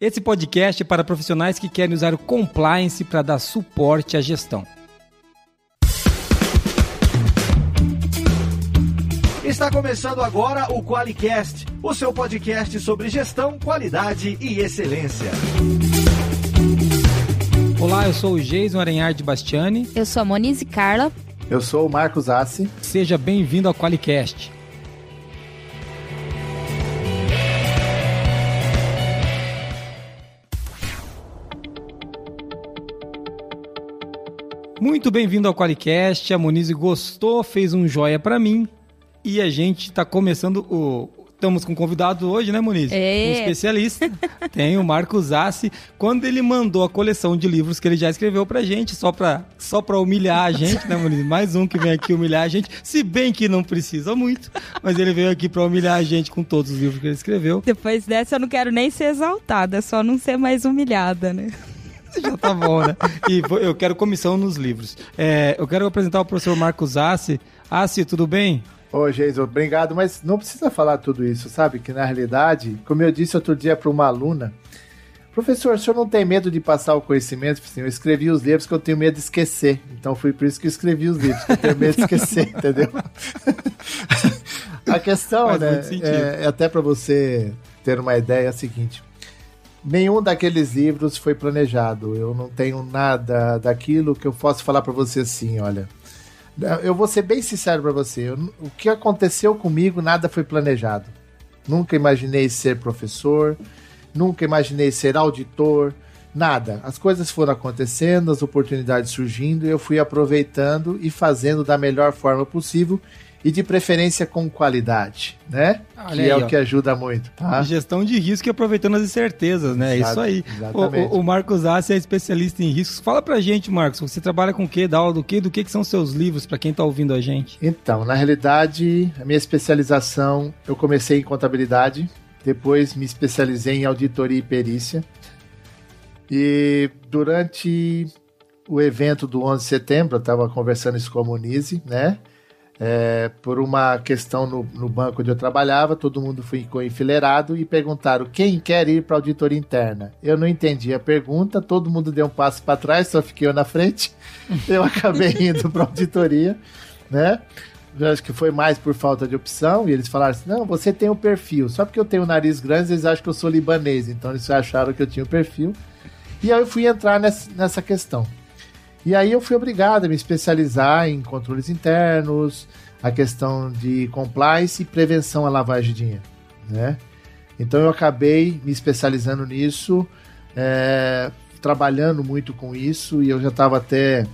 Esse podcast é para profissionais que querem usar o compliance para dar suporte à gestão. Está começando agora o QualiCast, o seu podcast sobre gestão, qualidade e excelência. Olá, eu sou o Jason Arenhard Bastiani. Eu sou a Monize Carla. Eu sou o Marcos Assi. Seja bem-vindo ao QualiCast. Muito bem-vindo ao Qualicast. A Monize gostou, fez um joia para mim. E a gente está começando o. Estamos com um convidado hoje, né, Moniz? É. Um especialista. Tem o Marcos Assi. Quando ele mandou a coleção de livros que ele já escreveu pra gente, só pra, só pra humilhar a gente, né, Moniz? Mais um que vem aqui humilhar a gente. Se bem que não precisa muito, mas ele veio aqui pra humilhar a gente com todos os livros que ele escreveu. Depois dessa eu não quero nem ser exaltada, é só não ser mais humilhada, né? Já tá bom, né? E eu quero comissão nos livros. É, eu quero apresentar o professor Marcos Assi. Assi, tudo bem? Ô, Jason, obrigado, mas não precisa falar tudo isso, sabe? Que na realidade, como eu disse outro dia para uma aluna, professor, o senhor não tem medo de passar o conhecimento? Assim, eu escrevi os livros que eu tenho medo de esquecer. Então foi por isso que eu escrevi os livros, que eu tenho medo de esquecer, entendeu? A questão, Faz né, é, é até para você ter uma ideia, é a seguinte. Nenhum daqueles livros foi planejado. Eu não tenho nada daquilo que eu posso falar para você assim, olha. Eu vou ser bem sincero para você. eu- o que aconteceu comigo, nada foi planejado. Nunca imaginei ser professor, nunca imaginei ser auditor, nada. As coisas foram acontecendo, as oportunidades surgindo, e eu fui aproveitando e fazendo da melhor forma possível e de preferência com qualidade, né? Olha que aí, é ó. o que ajuda muito, tá? Gestão de risco e aproveitando as incertezas, né? Exato, Isso aí. exatamente. O, o- Marcos Assi é especialista em riscos. Fala pra gente, Marcos, você trabalha com o quê? Dá aula do quê? Do que, que são seus livros, pra quem tá ouvindo a gente? Então, na realidade, a minha especialização, eu comecei em contabilidade, depois me especializei em auditoria e perícia. E durante o evento do 11 de setembro, eu estava conversando isso com a Monize, né? É, por uma questão no, no banco onde eu trabalhava, todo mundo ficou enfileirado e perguntaram quem quer ir para auditoria interna. Eu não entendi a pergunta, todo mundo deu um passo para trás, só fiquei eu na frente. Eu acabei indo para auditoria, né? Eu acho que foi mais por falta de opção, e eles falaram assim: não, você tem um perfil. Só porque eu tenho um nariz grande, eles acham que eu sou libanês, então eles acharam que eu tinha um perfil. E aí eu fui entrar nessa, nessa questão. E aí eu fui obrigado a me especializar em controles internos, a questão de compliance e prevenção à lavagem de dinheiro, né? Então eu acabei me especializando nisso, é, trabalhando muito com isso, e eu já estava até.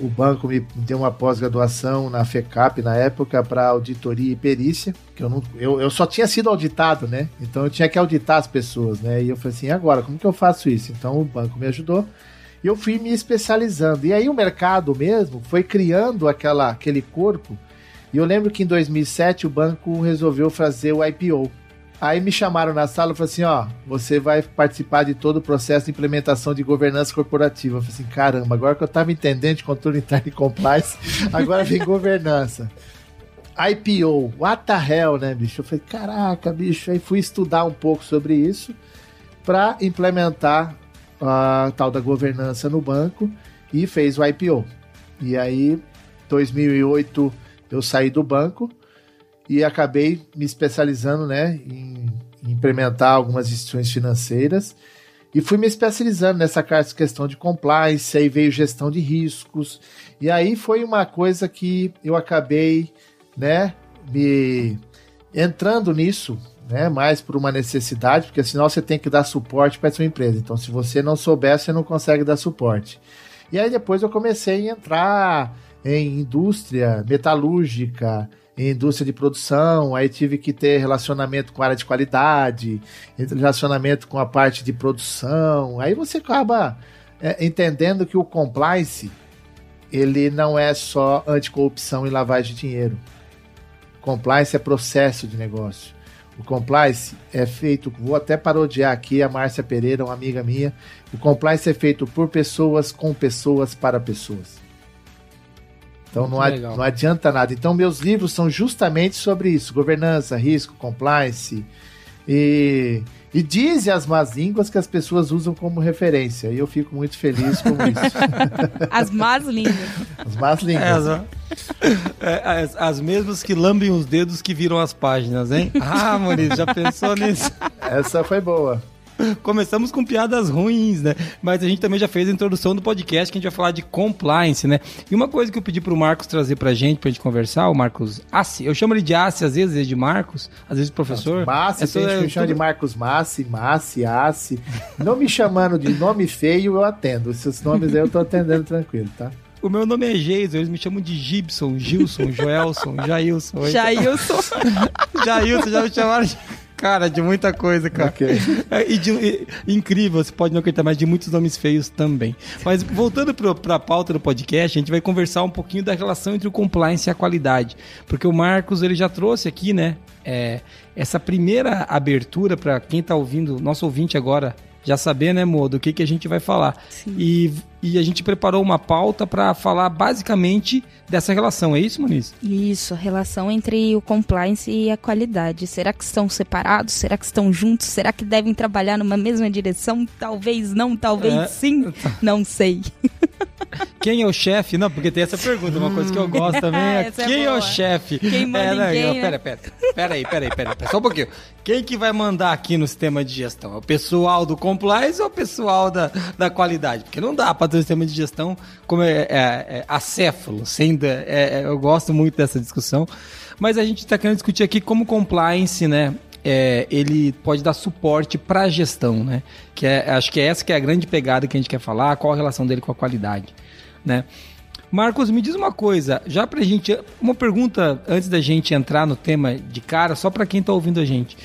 O, banco me deu uma pós-graduação na FECAP na época para auditoria e perícia, que eu, não, eu, eu só tinha sido auditado, né? Então eu tinha que auditar as pessoas, né? E eu falei assim, agora, como que eu faço isso? Então o banco me ajudou e eu fui me especializando. E aí o mercado mesmo foi criando aquela, aquele corpo. E eu lembro que em 2007 o banco resolveu fazer o IPO. Aí me chamaram na sala e falaram assim: ó, você vai participar de todo o processo de implementação de governança corporativa. Eu falei assim: caramba, agora que eu tava entendendo de controle interno e compliance, agora vem governança. IPO, what the hell, né, bicho? Eu falei: caraca, bicho. Aí fui estudar um pouco sobre isso para implementar a tal da governança no banco e fez o IPO. E aí, 2008, eu saí do banco e acabei me especializando né, em, em implementar algumas instituições financeiras e fui me especializando nessa questão de compliance, aí veio gestão de riscos, e aí foi uma coisa que eu acabei né, me entrando nisso, né, mais por uma necessidade, porque senão você tem que dar suporte para sua empresa. Então, se você não souber, você não consegue dar suporte. E aí depois eu comecei a entrar em indústria metalúrgica, em indústria de produção, aí tive que ter relacionamento com a área de qualidade, relacionamento com a parte de produção. Aí você acaba é, entendendo que o compliance ele não é só anticorrupção e lavagem de dinheiro. Compliance é processo de negócio. O compliance é feito, vou até parodiar aqui a Márcia Pereira, uma amiga minha. O compliance é feito por pessoas, com pessoas, para pessoas. Então não, ad, não, adianta nada. Então meus livros são justamente sobre isso: governança, risco, compliance, E, e dizem as más línguas que as pessoas usam como referência. E eu fico muito feliz com isso. As más línguas. As más línguas. É, é, as, as, mesmas que lambem os dedos que viram as páginas, hein? Ah, Maurício, já pensou nisso? Essa foi boa. Começamos com piadas ruins, né? Mas a gente também já fez a introdução do podcast que a gente vai falar de compliance, né? E uma coisa que eu pedi pro Marcos trazer pra gente, pra gente conversar, o Marcos Assi, eu chamo ele de Assi às vezes, de Marcos, às vezes professor. Massi, é tem gente que me chama de Marcos Massi, Massi, Assi. Não me chamando de nome feio, eu atendo. Esses nomes aí eu tô atendendo tranquilo, tá? O meu nome é Geiso, eles me chamam de Gibson, Gilson, Joelson, Jailson. Jailson. Jailson, já me chamaram de... Cara, de muita coisa, cara. Okay. É, e, de, e, incrível, você pode não acreditar, mas de muitos nomes feios também. Mas voltando para a pauta do podcast, a gente vai conversar um pouquinho da relação entre o compliance e a qualidade. Porque o Marcos, ele já trouxe aqui, né, é, essa primeira abertura para quem está ouvindo, nosso ouvinte agora, já saber, né, Mo, do que, que a gente vai falar. E, e a gente preparou uma pauta para falar basicamente dessa relação, é isso, Muniz? Isso, a relação entre o compliance e a qualidade. Será que estão separados? Será que estão juntos? Será que devem trabalhar numa mesma direção? Talvez não, talvez é... sim. Não sei. Quem é o chefe? Não, porque tem essa pergunta, uma coisa que eu gosto também é, é quem é, é, o chefe? Quem manda é, não, quem, pera, pera, pera aí, pera aí, pera aí, só um pouquinho. Quem que vai mandar aqui no sistema de gestão? É o pessoal do compliance ou o pessoal da, da qualidade? Porque não dá para um sistema de gestão como é, é, é acéfalo, sem, é, é, eu gosto muito dessa discussão. Mas a gente está querendo discutir aqui como compliance, né? é, ele pode dar suporte para a gestão, né? Que é, acho que é essa que é a grande pegada que a gente quer falar, qual a relação dele com a qualidade, né? Marcos, me diz uma coisa, já pra gente, uma pergunta antes da gente entrar no tema de cara, só para quem tá ouvindo a gente.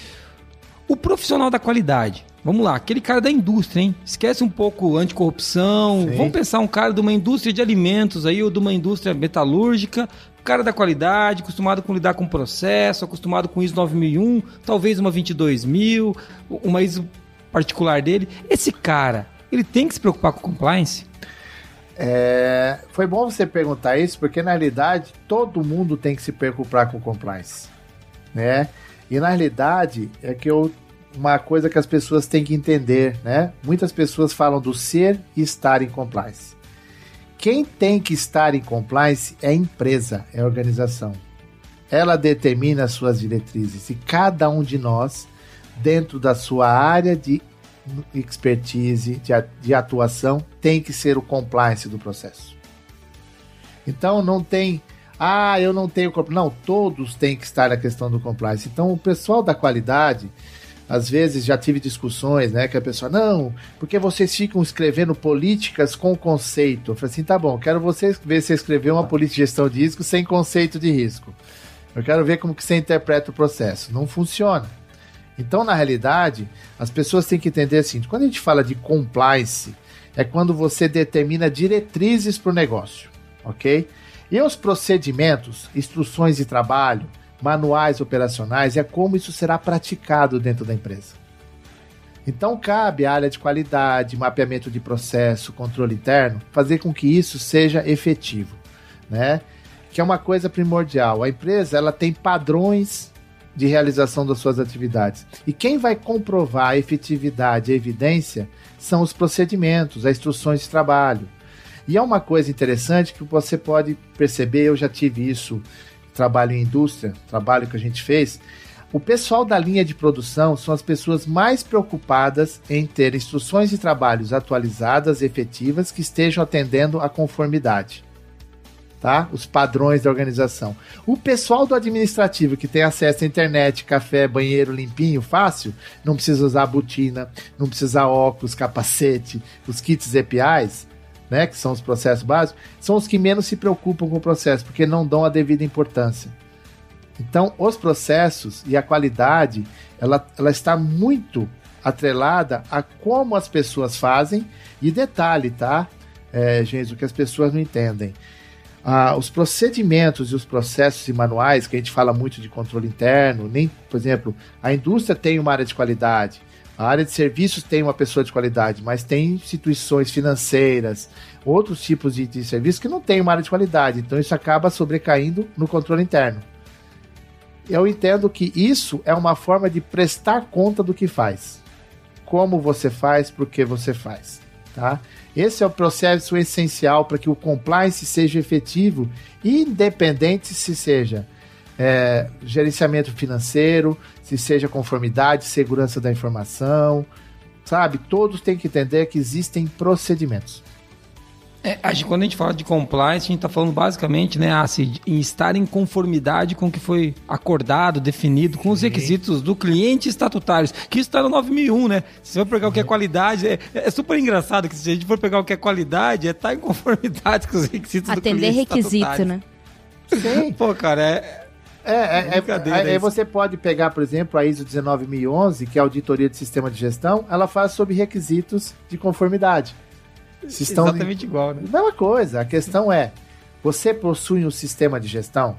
O profissional da qualidade, vamos lá, aquele cara da indústria, hein? Esquece um pouco anticorrupção, Sim. vamos pensar um cara de uma indústria de alimentos aí, ou de uma indústria metalúrgica, cara da qualidade, acostumado com lidar com processo, acostumado com ISO 9001, talvez uma 22000, uma ISO particular dele. Esse cara, ele tem que se preocupar com compliance? É, foi bom você perguntar isso, porque na realidade todo mundo tem que se preocupar com compliance, né? E na realidade é que eu, uma coisa que as pessoas têm que entender, né? Muitas pessoas falam do ser e estar em compliance. Quem tem que estar em compliance é a empresa, é a organização. Ela determina as suas diretrizes e cada um de nós, dentro da sua área de expertise, de, atuação, tem que ser o compliance do processo. Então não tem, ah, eu não tenho. Não, todos têm que estar na questão do compliance. Então o pessoal da qualidade às vezes já tive discussões, né? Que a pessoa, não, porque vocês ficam escrevendo políticas com conceito. Eu falei assim, tá bom, quero você ver se escrever uma política de gestão de risco sem conceito de risco. Eu quero ver como que você interpreta o processo. Não funciona. Então, na realidade, as pessoas têm que entender assim: quando a gente fala de compliance, é quando você determina diretrizes para o negócio, ok? E os procedimentos, instruções de trabalho, manuais operacionais, é como isso será praticado dentro da empresa. Então, cabe à área de qualidade, mapeamento de processo, controle interno, fazer com que isso seja efetivo, né? Que é uma coisa primordial. A empresa ela tem padrões de realização das suas atividades. E quem vai comprovar a efetividade e a evidência são os procedimentos, as instruções de trabalho. E é uma coisa interessante que você pode perceber, eu já tive isso trabalho em indústria, trabalho que a gente fez, o pessoal da linha de produção são as pessoas mais preocupadas em ter instruções de trabalhos atualizadas e efetivas que estejam atendendo à conformidade. Tá? Os padrões da organização. O pessoal do administrativo que tem acesso à internet, café, banheiro limpinho, fácil, não precisa usar botina, não precisa óculos, capacete, os kits EPIs, né, que são os processos básicos, são os que menos se preocupam com o processo, porque não dão a devida importância. Então, os processos e a qualidade, ela, ela está muito atrelada a como as pessoas fazem, e detalhe, tá, é, gente, o que as pessoas não entendem. Ah, os procedimentos e os processos e manuais, que a gente fala muito de controle interno, nem, por exemplo, a indústria tem uma área de qualidade, a área de serviços tem uma pessoa de qualidade, mas tem instituições financeiras, outros tipos de, de serviços que não tem uma área de qualidade. Então isso acaba sobrecaindo no controle interno. eu entendo que isso é uma forma de prestar conta do que faz. Como você faz, por que você faz. Tá? Esse é o processo essencial para que o compliance seja efetivo, independente se seja é, gerenciamento financeiro, se seja conformidade, segurança da informação, sabe? Todos têm que entender que existem procedimentos. É, a gente, quando a gente fala de compliance, a gente está falando basicamente, né, assim, em estar em conformidade com o que foi acordado, definido, com os requisitos do cliente estatutários, que isso está no 9001, né? Se você for pegar o que é qualidade, é, é, super engraçado que se a gente for pegar o que é qualidade, é estar tá em conformidade com os requisitos Atender do cliente requisito, né? Sim. Pô, cara, é... É, é, é, é, você pode pegar, por exemplo, a ISO 19011, que é a auditoria de sistema de gestão, ela faz sobre requisitos de conformidade. Se estão Exatamente igual, né? Mesma coisa. A questão é: você possui um sistema de gestão?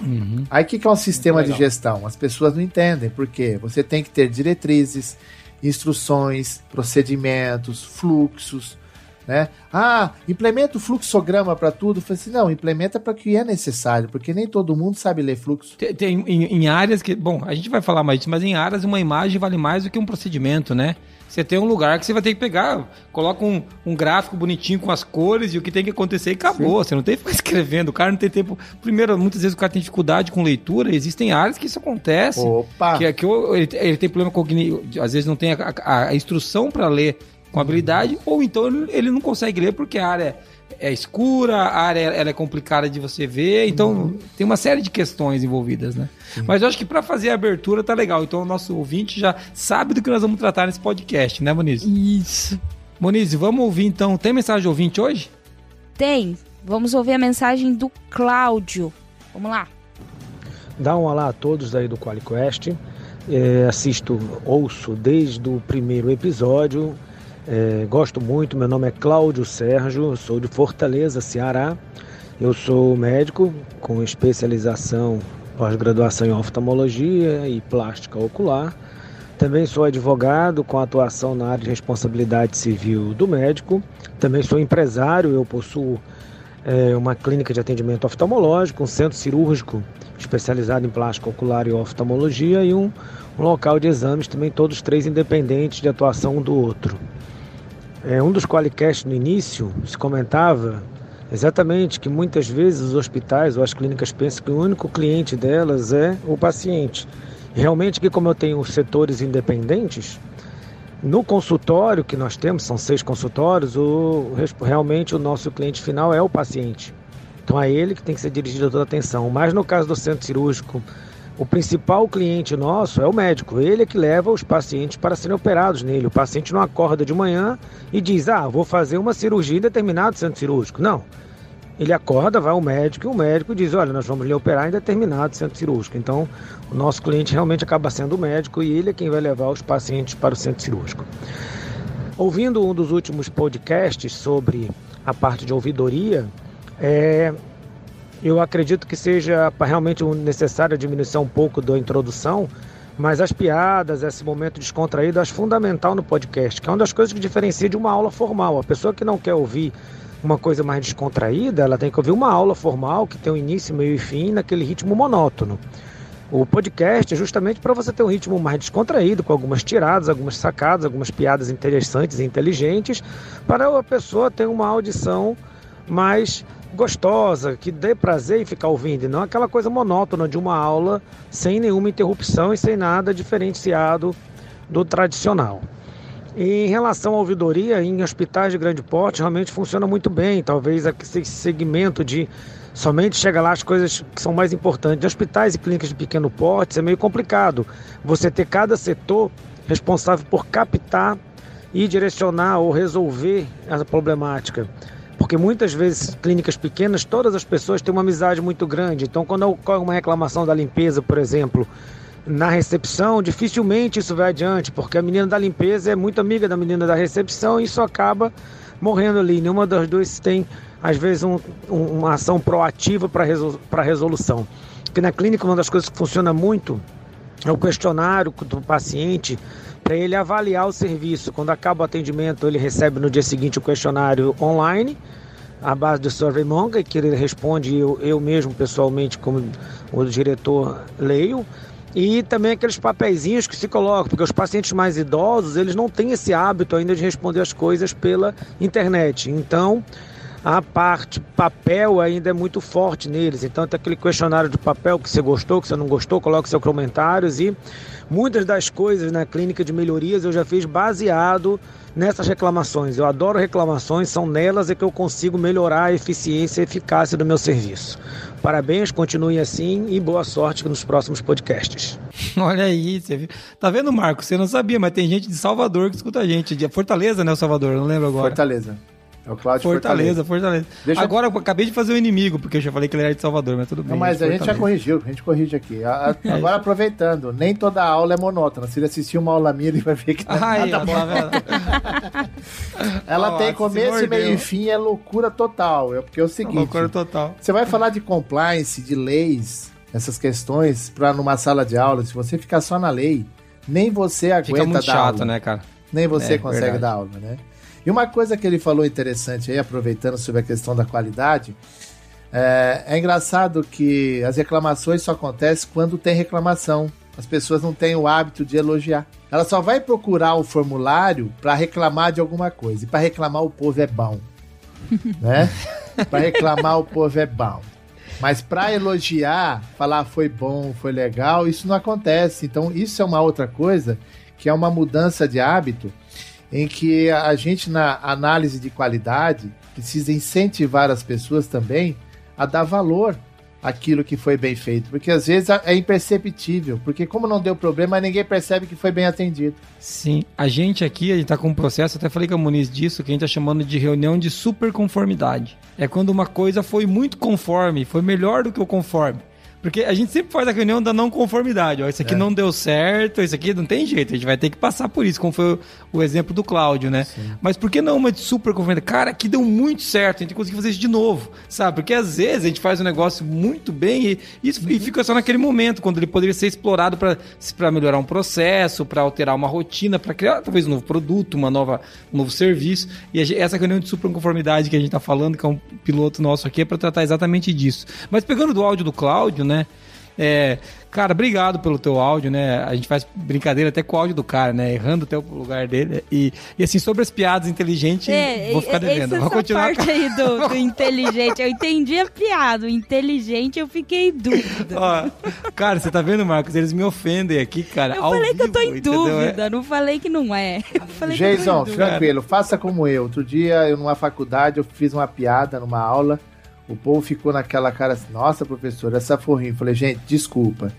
Uhum. Aí o que, que é um sistema de gestão? As pessoas não entendem. Por quê? Você tem que ter diretrizes, instruções, procedimentos, fluxos. Né? Ah, implementa o fluxograma para tudo. Eu falei assim, não, implementa para que é necessário, porque nem todo mundo sabe ler fluxo. Tem, tem em, em, áreas que, bom, a gente vai falar mais disso, mas em áreas uma imagem vale mais do que um procedimento, né? Você tem um lugar que você vai ter que pegar, coloca um, um gráfico bonitinho com as cores e o que tem que acontecer e acabou. Sim. Você não tem que ficar escrevendo. O cara não tem tempo. Primeiro, muitas vezes o cara tem dificuldade com leitura. Existem áreas que isso acontece. Opa! Que, que ele, ele tem problema cognitivo. Às vezes não tem a, a, a instrução para ler com habilidade, ou então ele, ele não consegue ler porque a área é escura, a área ela é complicada de você ver, então uhum. tem uma série de questões envolvidas, né? Uhum. Mas eu acho que para fazer a abertura tá legal. Então o nosso ouvinte já sabe do que nós vamos tratar nesse podcast, né, Moniz? Isso. Moniz, vamos ouvir então. Tem mensagem de ouvinte hoje? Tem. Vamos ouvir a mensagem do Cláudio. Vamos lá. Dá um olá a todos aí do QualiQuest. É, assisto, ouço desde o primeiro episódio é, gosto muito, meu nome é Cláudio Sérgio, sou de Fortaleza, Ceará. Eu sou médico com especialização pós-graduação em oftalmologia e plástica ocular. Também sou advogado com atuação na área de responsabilidade civil do médico. Também sou empresário, eu possuo é, uma clínica de atendimento oftalmológico, um centro cirúrgico especializado em plástica ocular e oftalmologia e um, um local de exames também, todos três independentes de atuação um do outro. É, um dos qualicasts no início se comentava exatamente que muitas vezes os hospitais ou as clínicas pensam que o único cliente delas é o paciente. Realmente que como eu tenho setores independentes, no consultório que nós temos, são seis consultórios, o, realmente o nosso cliente final é o paciente. Então é ele que tem que ser dirigido toda a atenção. Mas no caso do centro cirúrgico, o principal cliente nosso é o médico, ele é que leva os pacientes para serem operados nele. O paciente não acorda de manhã e diz: Ah, vou fazer uma cirurgia em determinado centro cirúrgico. Não. Ele acorda, vai ao médico e o médico diz: Olha, nós vamos lhe operar em determinado centro cirúrgico. Então, o nosso cliente realmente acaba sendo o médico e ele é quem vai levar os pacientes para o centro cirúrgico. Ouvindo um dos últimos podcasts sobre a parte de ouvidoria, é, eu acredito que seja realmente necessário diminuir um pouco da introdução, mas as piadas, esse momento descontraído, acho fundamental no podcast, que é uma das coisas que diferencia de uma aula formal. A pessoa que não quer ouvir uma coisa mais descontraída, ela tem que ouvir uma aula formal que tem um início, meio e fim naquele ritmo monótono. O podcast é justamente para você ter um ritmo mais descontraído, com algumas tiradas, algumas sacadas, algumas piadas interessantes e inteligentes, para a pessoa ter uma audição mais gostosa, que dê prazer em ficar ouvindo, e não aquela coisa monótona de uma aula sem nenhuma interrupção e sem nada diferenciado do tradicional. Em relação à ouvidoria, em hospitais de grande porte, realmente funciona muito bem. Talvez esse segmento de somente chega lá as coisas que são mais importantes. Em hospitais e clínicas de pequeno porte, é meio complicado. Você ter cada setor responsável por captar e direcionar ou resolver a problemática. Porque muitas vezes, clínicas pequenas, todas as pessoas têm uma amizade muito grande. Então, quando ocorre uma reclamação da limpeza, por exemplo, na recepção, dificilmente isso vai adiante, porque a menina da limpeza é muito amiga da menina da recepção e isso acaba morrendo ali. Nenhuma das duas tem, às vezes, um, um, uma ação proativa para resol resolução. Porque na clínica, uma das coisas que funciona muito o questionário do paciente para ele avaliar o serviço. Quando acaba o atendimento, ele recebe no dia seguinte o questionário online à base do SurveyMonkey, que ele responde eu, eu mesmo pessoalmente como o diretor leio. E também aqueles papeizinhos que se colocam, porque os pacientes mais idosos, eles não têm esse hábito ainda de responder as coisas pela internet. Então, a parte papel ainda é muito forte neles. Então tem aquele questionário de papel que você gostou, que você não gostou, coloque seus comentários e muitas das coisas na clínica de melhorias eu já fiz baseado nessas reclamações. Eu adoro reclamações, são nelas é que eu consigo melhorar a eficiência e eficácia do meu serviço. Parabéns, continue assim e boa sorte nos próximos podcasts. Olha aí, você viu? Tá vendo, Marco? Você não sabia, mas tem gente de Salvador que escuta a gente. De Fortaleza, né, o Salvador? Não lembro agora. Fortaleza. É o Cláudio Fortaleza. Fortaleza, Fortaleza. Agora eu... acabei de fazer o inimigo, porque eu já falei que ele era de Salvador, mas tudo bem. Não, mas a gente já corrigiu, a gente corrige aqui. A, a, agora aproveitando, nem toda aula é monótona. Se ele assistir uma aula minha, ele vai ver que não é nada bom. Tá Ela tem começo, meio e fim, é loucura total. É porque é o seguinte. loucura total. Você vai falar de compliance, de leis, essas questões, para numa sala de aula, se você ficar só na lei, nem você aguenta Fica muito chato, aula. né, cara? Nem você é, consegue verdade. dar aula, né? E uma coisa que ele falou interessante aí, aproveitando sobre a questão da qualidade, é, é engraçado que as reclamações só acontecem quando tem reclamação. As pessoas não têm o hábito de elogiar. Ela só vai procurar o formulário para reclamar de alguma coisa. E para reclamar o povo é bom. né? Para reclamar o povo é bom. Mas para elogiar, falar foi bom, foi legal, isso não acontece. Então, isso é uma outra coisa que é uma mudança de hábito em que a gente, na análise de qualidade, precisa incentivar as pessoas também a dar valor àquilo que foi bem feito, porque às vezes é imperceptível, porque como não deu problema, ninguém percebe que foi bem atendido. Sim, a gente aqui, a gente tá com um processo, até falei com a Muniz disso, que a gente tá chamando de reunião de superconformidade. É quando uma coisa foi muito conforme, foi melhor do que o conforme. Porque a gente sempre faz a reunião da não conformidade. Ó, isso aqui é. não deu certo, isso aqui não tem jeito, a gente vai ter que passar por isso, como foi o, o exemplo do Cláudio, né? Sim. Mas por que não uma de super conformidade? Cara, aqui deu muito certo, a gente conseguir fazer isso de novo, sabe? Porque às vezes a gente faz um negócio muito bem e, isso, e fica só naquele momento, quando ele poderia ser explorado para melhorar um processo, para alterar uma rotina, para criar talvez um novo produto, uma nova, um novo serviço. E a, essa reunião de super conformidade que a gente está falando, que é um piloto nosso aqui, é para tratar exatamente disso. Mas pegando do áudio do Cláudio, né? Né? É, cara, obrigado pelo teu áudio, né? A gente faz brincadeira até com o áudio do cara, né? Errando até o lugar dele. E, e assim, sobre as piadas inteligentes, é, vou ficar devendo. Vou continuar. parte aí do, do, inteligente, eu entendi a piada. O inteligente eu fiquei em dúvida. Ó, cara, você tá vendo, Marcos? Eles me ofendem aqui, cara. Eu falei vivo, que eu tô em dúvida, não falei que não é. Jason, tranquilo, faça como eu. Outro dia, eu numa faculdade, eu fiz uma piada numa aula. O povo ficou naquela cara assim, nossa, professor, essa forrinha. Falei, gente, desculpa.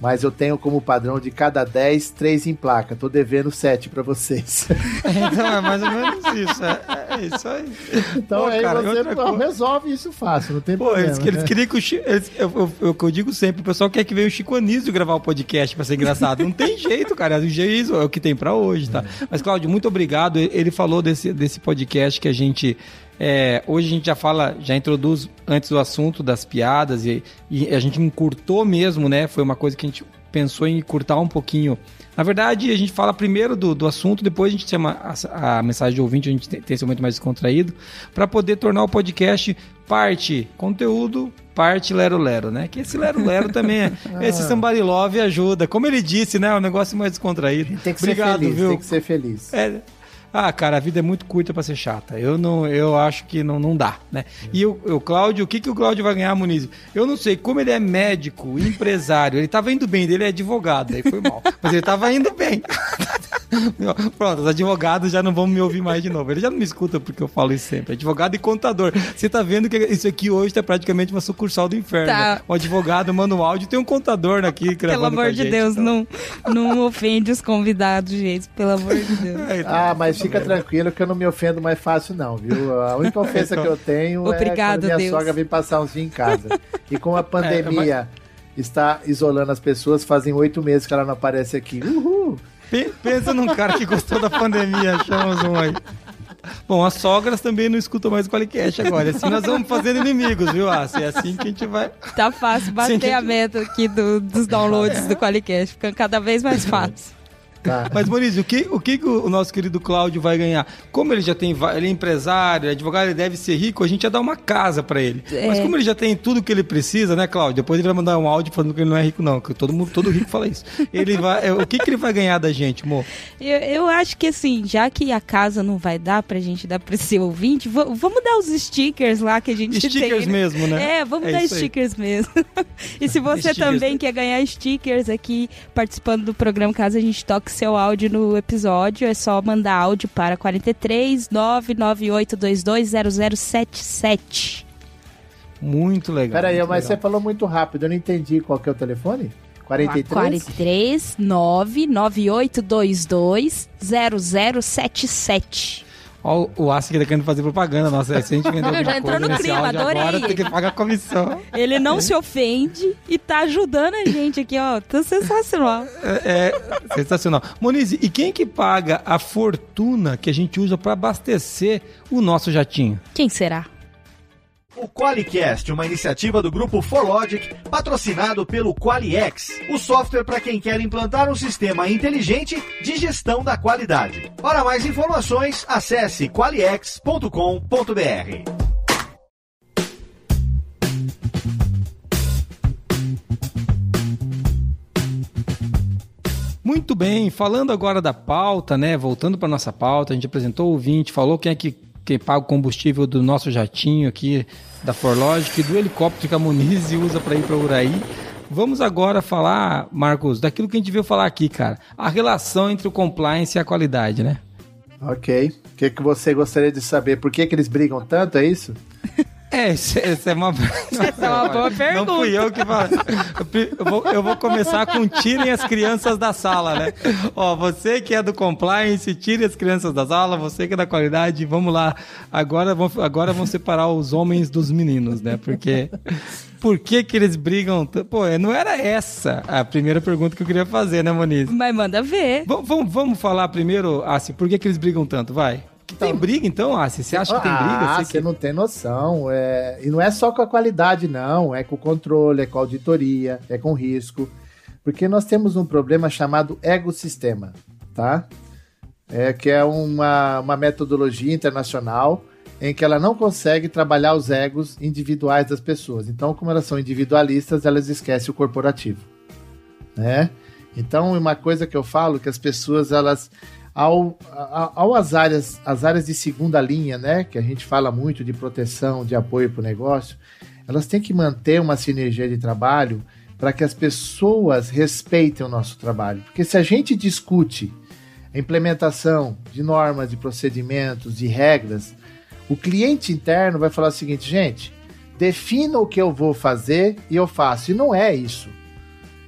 Mas eu tenho como padrão de cada 10, 3 em placa. Tô devendo 7 para vocês. então é mais ou menos isso. É, é isso aí. Então Pô, aí cara, você coisa... resolve isso fácil, não tem Pô, problema. Eles, eles queriam que o Chico. Eles, eu, eu, eu, digo sempre, o pessoal quer que venha o Chico Anísio gravar o podcast para ser engraçado. Não tem jeito, cara. O jeito é o que tem para hoje, tá? É. Mas, Cláudio, muito obrigado. Ele falou desse, desse podcast que a gente é, hoje a gente já fala, já introduz antes o assunto das piadas e, e, a gente encurtou mesmo, né? Foi uma coisa que a gente pensou em encurtar um pouquinho. Na verdade, a gente fala primeiro do, do assunto, depois a gente chama a, a mensagem de ouvinte, a gente tem, tem esse momento mais descontraído, para poder tornar o podcast parte conteúdo, parte lero-lero, né? Que esse lero-lero também é. Esse somebody love ajuda. Como ele disse, né? É um negócio mais descontraído. Tem que Obrigado, ser feliz, viu? tem que ser feliz. É, ah, cara, a vida é muito curta para ser chata. Eu não, eu acho que não, não dá, né? E o, o Cláudio, o que, que o Cláudio vai ganhar, Muniz? Eu não sei, como ele é médico, empresário, ele tava indo bem, ele é advogado, aí foi mal. Mas ele tava indo bem. Pronto, os advogados já não vão me ouvir mais de novo. Ele já não me escuta porque eu falo isso sempre. Advogado e contador. Você tá vendo que isso aqui hoje tá praticamente uma sucursal do inferno. Tá. O advogado manda um áudio tem um contador aqui Pelo amor de gente, Deus, então. não, não ofende os convidados, gente. Pelo amor de Deus. É, então, ah, mas fica tranquilo que eu não me ofendo mais fácil, não, viu? A única ofensa então, que eu tenho Obrigado, é quando minha Deus. sogra vem passar uns dias em casa. E com a pandemia. É, mas está isolando as pessoas. Fazem oito meses que ela não aparece aqui. Uhul! Pensa num cara que gostou da pandemia, achamos um aí. Bom, as sogras também não escutam mais o Qualicast agora. Assim nós vamos fazendo inimigos, viu, Assim, É assim que a gente vai. Tá fácil bater a, gente... meta aqui do, dos downloads é. do Qualicast, ficando cada vez mais fácil. Tá. Mas, Maurício, o que, o que o nosso querido Cláudio vai ganhar? Como ele já tem, ele é empresário, advogado, ele deve ser rico, a gente ia dar uma casa para ele. É. Mas como ele já tem tudo que ele precisa, né, Cláudio? Depois ele vai mandar um áudio falando que ele não é rico, não. Que todo mundo, todo rico fala isso. Ele vai, é, o que, que ele vai ganhar da gente, amor? Eu, eu acho que assim, já que a casa não vai dar pra gente dar pra esse ouvinte, vamos dar os stickers lá que a gente stickers tem. Stickers mesmo, né? É, vamos é dar stickers aí. mesmo. e se você stickers. também quer ganhar stickers aqui participando do programa, caso a gente toque seu áudio no episódio, é só mandar áudio para 43 998220077. Muito legal. Peraí, mas legal. você falou muito rápido, eu não entendi qual que é o telefone. 43? 43 99822 0077. Ó, o que tá querendo fazer propaganda. Nossa, se a gente vender já entrou no clima, adorei. Agora tem que pagar comissão. Ele não se ofende e tá ajudando a gente aqui, ó. Tá sensacional. É, é sensacional. Moniz, e quem que paga a fortuna que a gente usa para abastecer o nosso jatinho? Quem será? O QualiCast, uma iniciativa do grupo ForLogic, patrocinado pelo QualiX, o software para quem quer implantar um sistema inteligente de gestão da qualidade. Para mais informações, acesse qualiex.com.br. Muito bem, falando agora da pauta, né? Voltando para nossa pauta, a gente apresentou o ouvinte, falou quem é que quem paga o combustível do nosso jatinho aqui da Forlogic, do helicóptero que a Moniz usa para ir para Uraí. Vamos agora falar, Marcos, daquilo que a gente veio falar aqui, cara. A relação entre o compliance e a qualidade, né? Ok. O que, que você gostaria de saber? Por que, que eles brigam tanto, é isso? É, essa é uma... Essa é uma boa pergunta. Não fui eu que falei. Eu vou, eu vou começar com tirem as crianças da sala, né? Ó, você que é do compliance, tire as crianças da sala, você que é da qualidade, vamos lá. Agora vão, agora vão separar os homens dos meninos, né? Porque... Por que que eles brigam? Pô, não era essa a primeira pergunta que eu queria fazer, né, Moniz? Mas manda ver. V vamos, vamos falar primeiro, assim, por que que eles brigam tanto? Vai. Então, tem briga então, Assi? Você acha que tem briga? Ah, você que... não tem noção. É... E não é só com a qualidade, não. É com o controle, é com a auditoria, é com risco. Porque nós temos um problema chamado ecossistema, tá? É, que é uma, uma metodologia internacional em que ela não consegue trabalhar os egos individuais das pessoas. Então, como elas são individualistas, elas esquecem o corporativo, né? Então, uma coisa que eu falo que as pessoas elas ao, ao as áreas, as áreas de segunda linha, né, que a gente fala muito de proteção, de apoio para o negócio, elas têm que manter uma sinergia de trabalho para que as pessoas respeitem o nosso trabalho. Porque se a gente discute a implementação de normas, de procedimentos, de regras, o cliente interno vai falar o seguinte, gente, defina o que eu vou fazer e eu faço. E não é isso.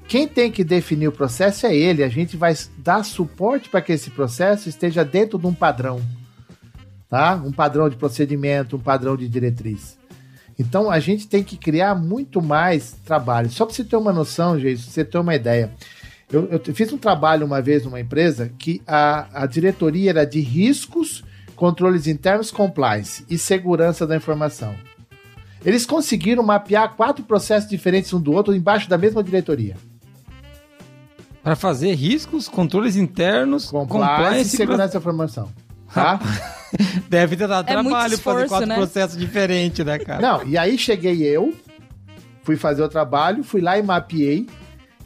Quem tem que definir o processo é ele. A gente vai dar suporte para que esse processo esteja dentro de um padrão, tá? Um padrão de procedimento, um padrão de diretriz. Então a gente tem que criar muito mais trabalho. Só para você ter uma noção, gente, você ter uma ideia. Eu, eu, fiz um trabalho uma vez numa empresa que a, a diretoria era de riscos, controles internos, compliance e segurança da informação. Eles conseguiram mapear quatro processos diferentes um do outro embaixo da mesma diretoria para fazer riscos, controles internos, compliance, e segurança da informação. Tá? Deve ter dado é trabalho esforço, fazer quatro né? processos diferentes, né, cara? Não, e aí cheguei eu, fui fazer o trabalho, fui lá e mapeei,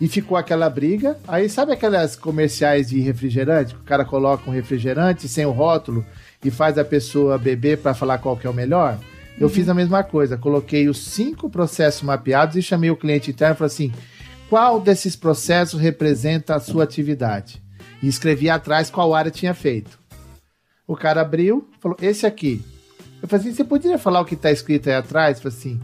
e ficou aquela briga. Aí sabe aquelas comerciais de refrigerante? Que o cara coloca um refrigerante sem o rótulo e faz a pessoa beber para falar qual que é o melhor? Eu uhum. fiz a mesma coisa, coloquei os cinco processos mapeados e chamei o cliente interno e falei assim: qual desses processos representa a sua atividade. E escrevi atrás qual área tinha feito. O cara abriu, falou: Esse aqui. Eu falei assim: Você poderia falar o que está escrito aí atrás? Falei assim: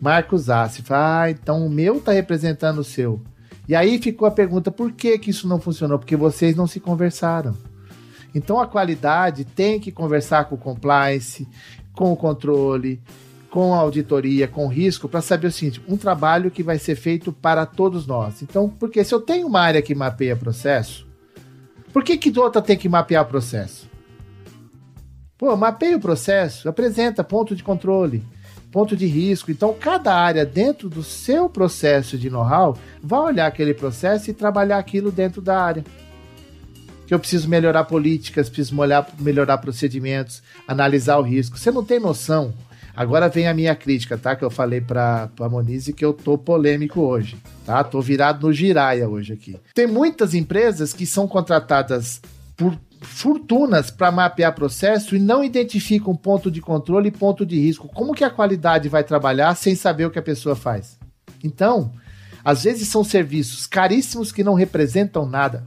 Marcos Assi. Ah, então o meu está representando o seu. E aí ficou a pergunta: por que, que isso não funcionou? Porque vocês não se conversaram. Então a qualidade tem que conversar com o compliance, com o controle, com auditoria, com risco, para saber o seguinte: um trabalho que vai ser feito para todos nós. Então, porque se eu tenho uma área que mapeia processo, por que, que outra tem que mapear processo? Pô, mapeia o processo, apresenta ponto de controle, ponto de risco. Então, cada área dentro do seu processo de know-how vai olhar aquele processo e trabalhar aquilo dentro da área. que eu preciso melhorar políticas, preciso molhar, melhorar procedimentos, analisar o risco. Você não tem noção. Agora vem a minha crítica, tá? Que eu falei para a Monize que eu tô polêmico hoje, tá? Tô virado no giraia hoje aqui. Tem muitas empresas que são contratadas por fortunas para mapear processo e não identificam ponto de controle e ponto de risco. Como que a qualidade vai trabalhar sem saber o que a pessoa faz? Então, às vezes são serviços caríssimos que não representam nada.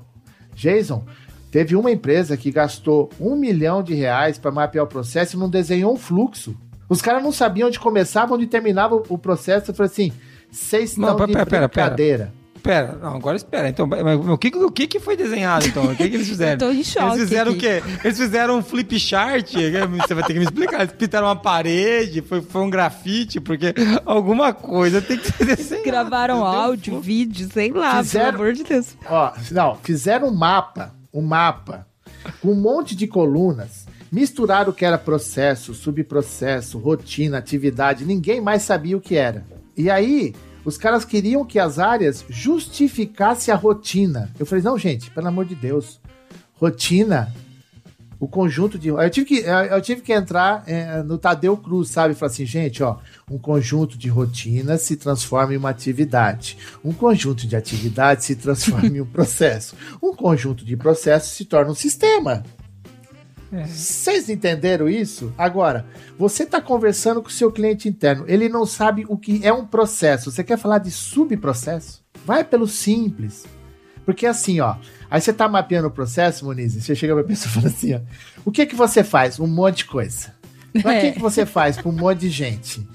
Jason, teve uma empresa que gastou um milhão de reais para mapear o processo e não desenhou um fluxo. Os caras não sabiam onde começava, onde terminava o processo. Eu falei assim, vocês estão de pera, brincadeira. Pera, Pera, não, agora espera. Então, o que, o que, que foi desenhado, então? O que, que eles fizeram? Eu tô em choque. Eles fizeram aqui. o quê? Eles fizeram um flip chart? Você vai ter que me explicar. Eles pintaram uma parede, foi, foi um grafite, porque alguma coisa tem que ser desenhado. Gravaram áudio, um... vídeo, sei lá, fizeram, pelo amor de Deus. Ó, não, fizeram um mapa, um mapa, com um monte de colunas. Misturaram o que era processo, subprocesso, rotina, atividade. Ninguém mais sabia o que era. E aí, os caras queriam que as áreas justificassem a rotina. Eu falei, não, gente, pelo amor de Deus. Rotina, o conjunto de. Eu tive que, eu tive que entrar é, no Tadeu Cruz, sabe? Falar assim, gente, ó, um conjunto de rotinas se transforma em uma atividade. Um conjunto de atividades se transforma em um processo. Um conjunto de processos se torna um sistema. É. Vocês entenderam isso? Agora, você está conversando com o seu cliente interno, ele não sabe o que é um processo. Você quer falar de subprocesso? Vai pelo simples. Porque assim, ó, aí você está mapeando o processo, Moniz, você chega pra pessoa e fala assim, ó, o que que você faz? Um monte de coisa. Pra é. que, que você faz para um monte de gente?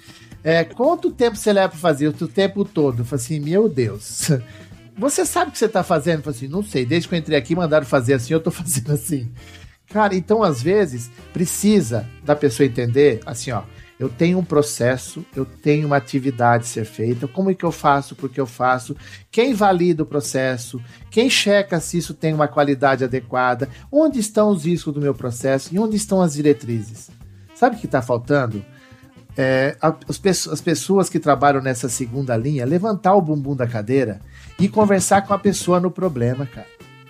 É, quanto tempo você leva para fazer? O tempo todo? Eu falo assim, meu Deus. Você sabe o que você está fazendo? Eu falo assim, não sei. Desde que eu entrei aqui, mandaram fazer assim, eu estou fazendo assim. Cara, então às vezes precisa da pessoa entender assim, ó. Eu tenho um processo, eu tenho uma atividade a ser feita. Como é que eu faço? Porque eu faço? Quem valida o processo? Quem checa se isso tem uma qualidade adequada? Onde estão os riscos do meu processo? E onde estão as diretrizes? Sabe o que está faltando? É, as pessoas que trabalham nessa segunda linha, levantar o bumbum da cadeira e conversar com a pessoa no problema, cara.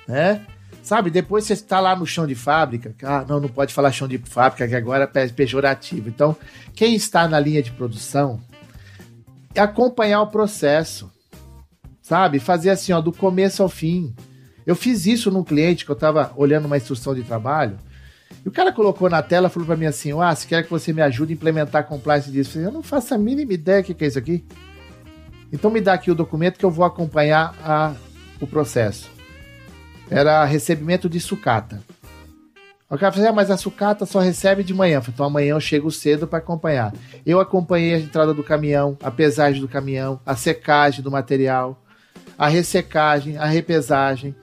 Né? Sabe, depois você está lá no chão de fábrica, ah, não, não pode falar chão de fábrica, que agora é pejorativo. Então, quem está na linha de produção, é acompanhar o processo, sabe? Fazer assim, ó, do começo ao fim. Eu fiz isso num cliente que eu estava olhando uma instrução de trabalho, e o cara colocou na tela, falou para mim assim, ah, se quer que você me ajude a implementar a compliance disso. Eu, falei, eu não faço a mínima ideia do que é isso aqui. Então me dá aqui o documento que eu vou acompanhar a, o processo era recebimento de sucata. O cara falou assim, ah, mas a sucata só recebe de manhã. Falei, então amanhã eu chego cedo para acompanhar. Eu acompanhei a entrada do caminhão, a pesagem do caminhão, a secagem do material, a ressecagem, a repesagem,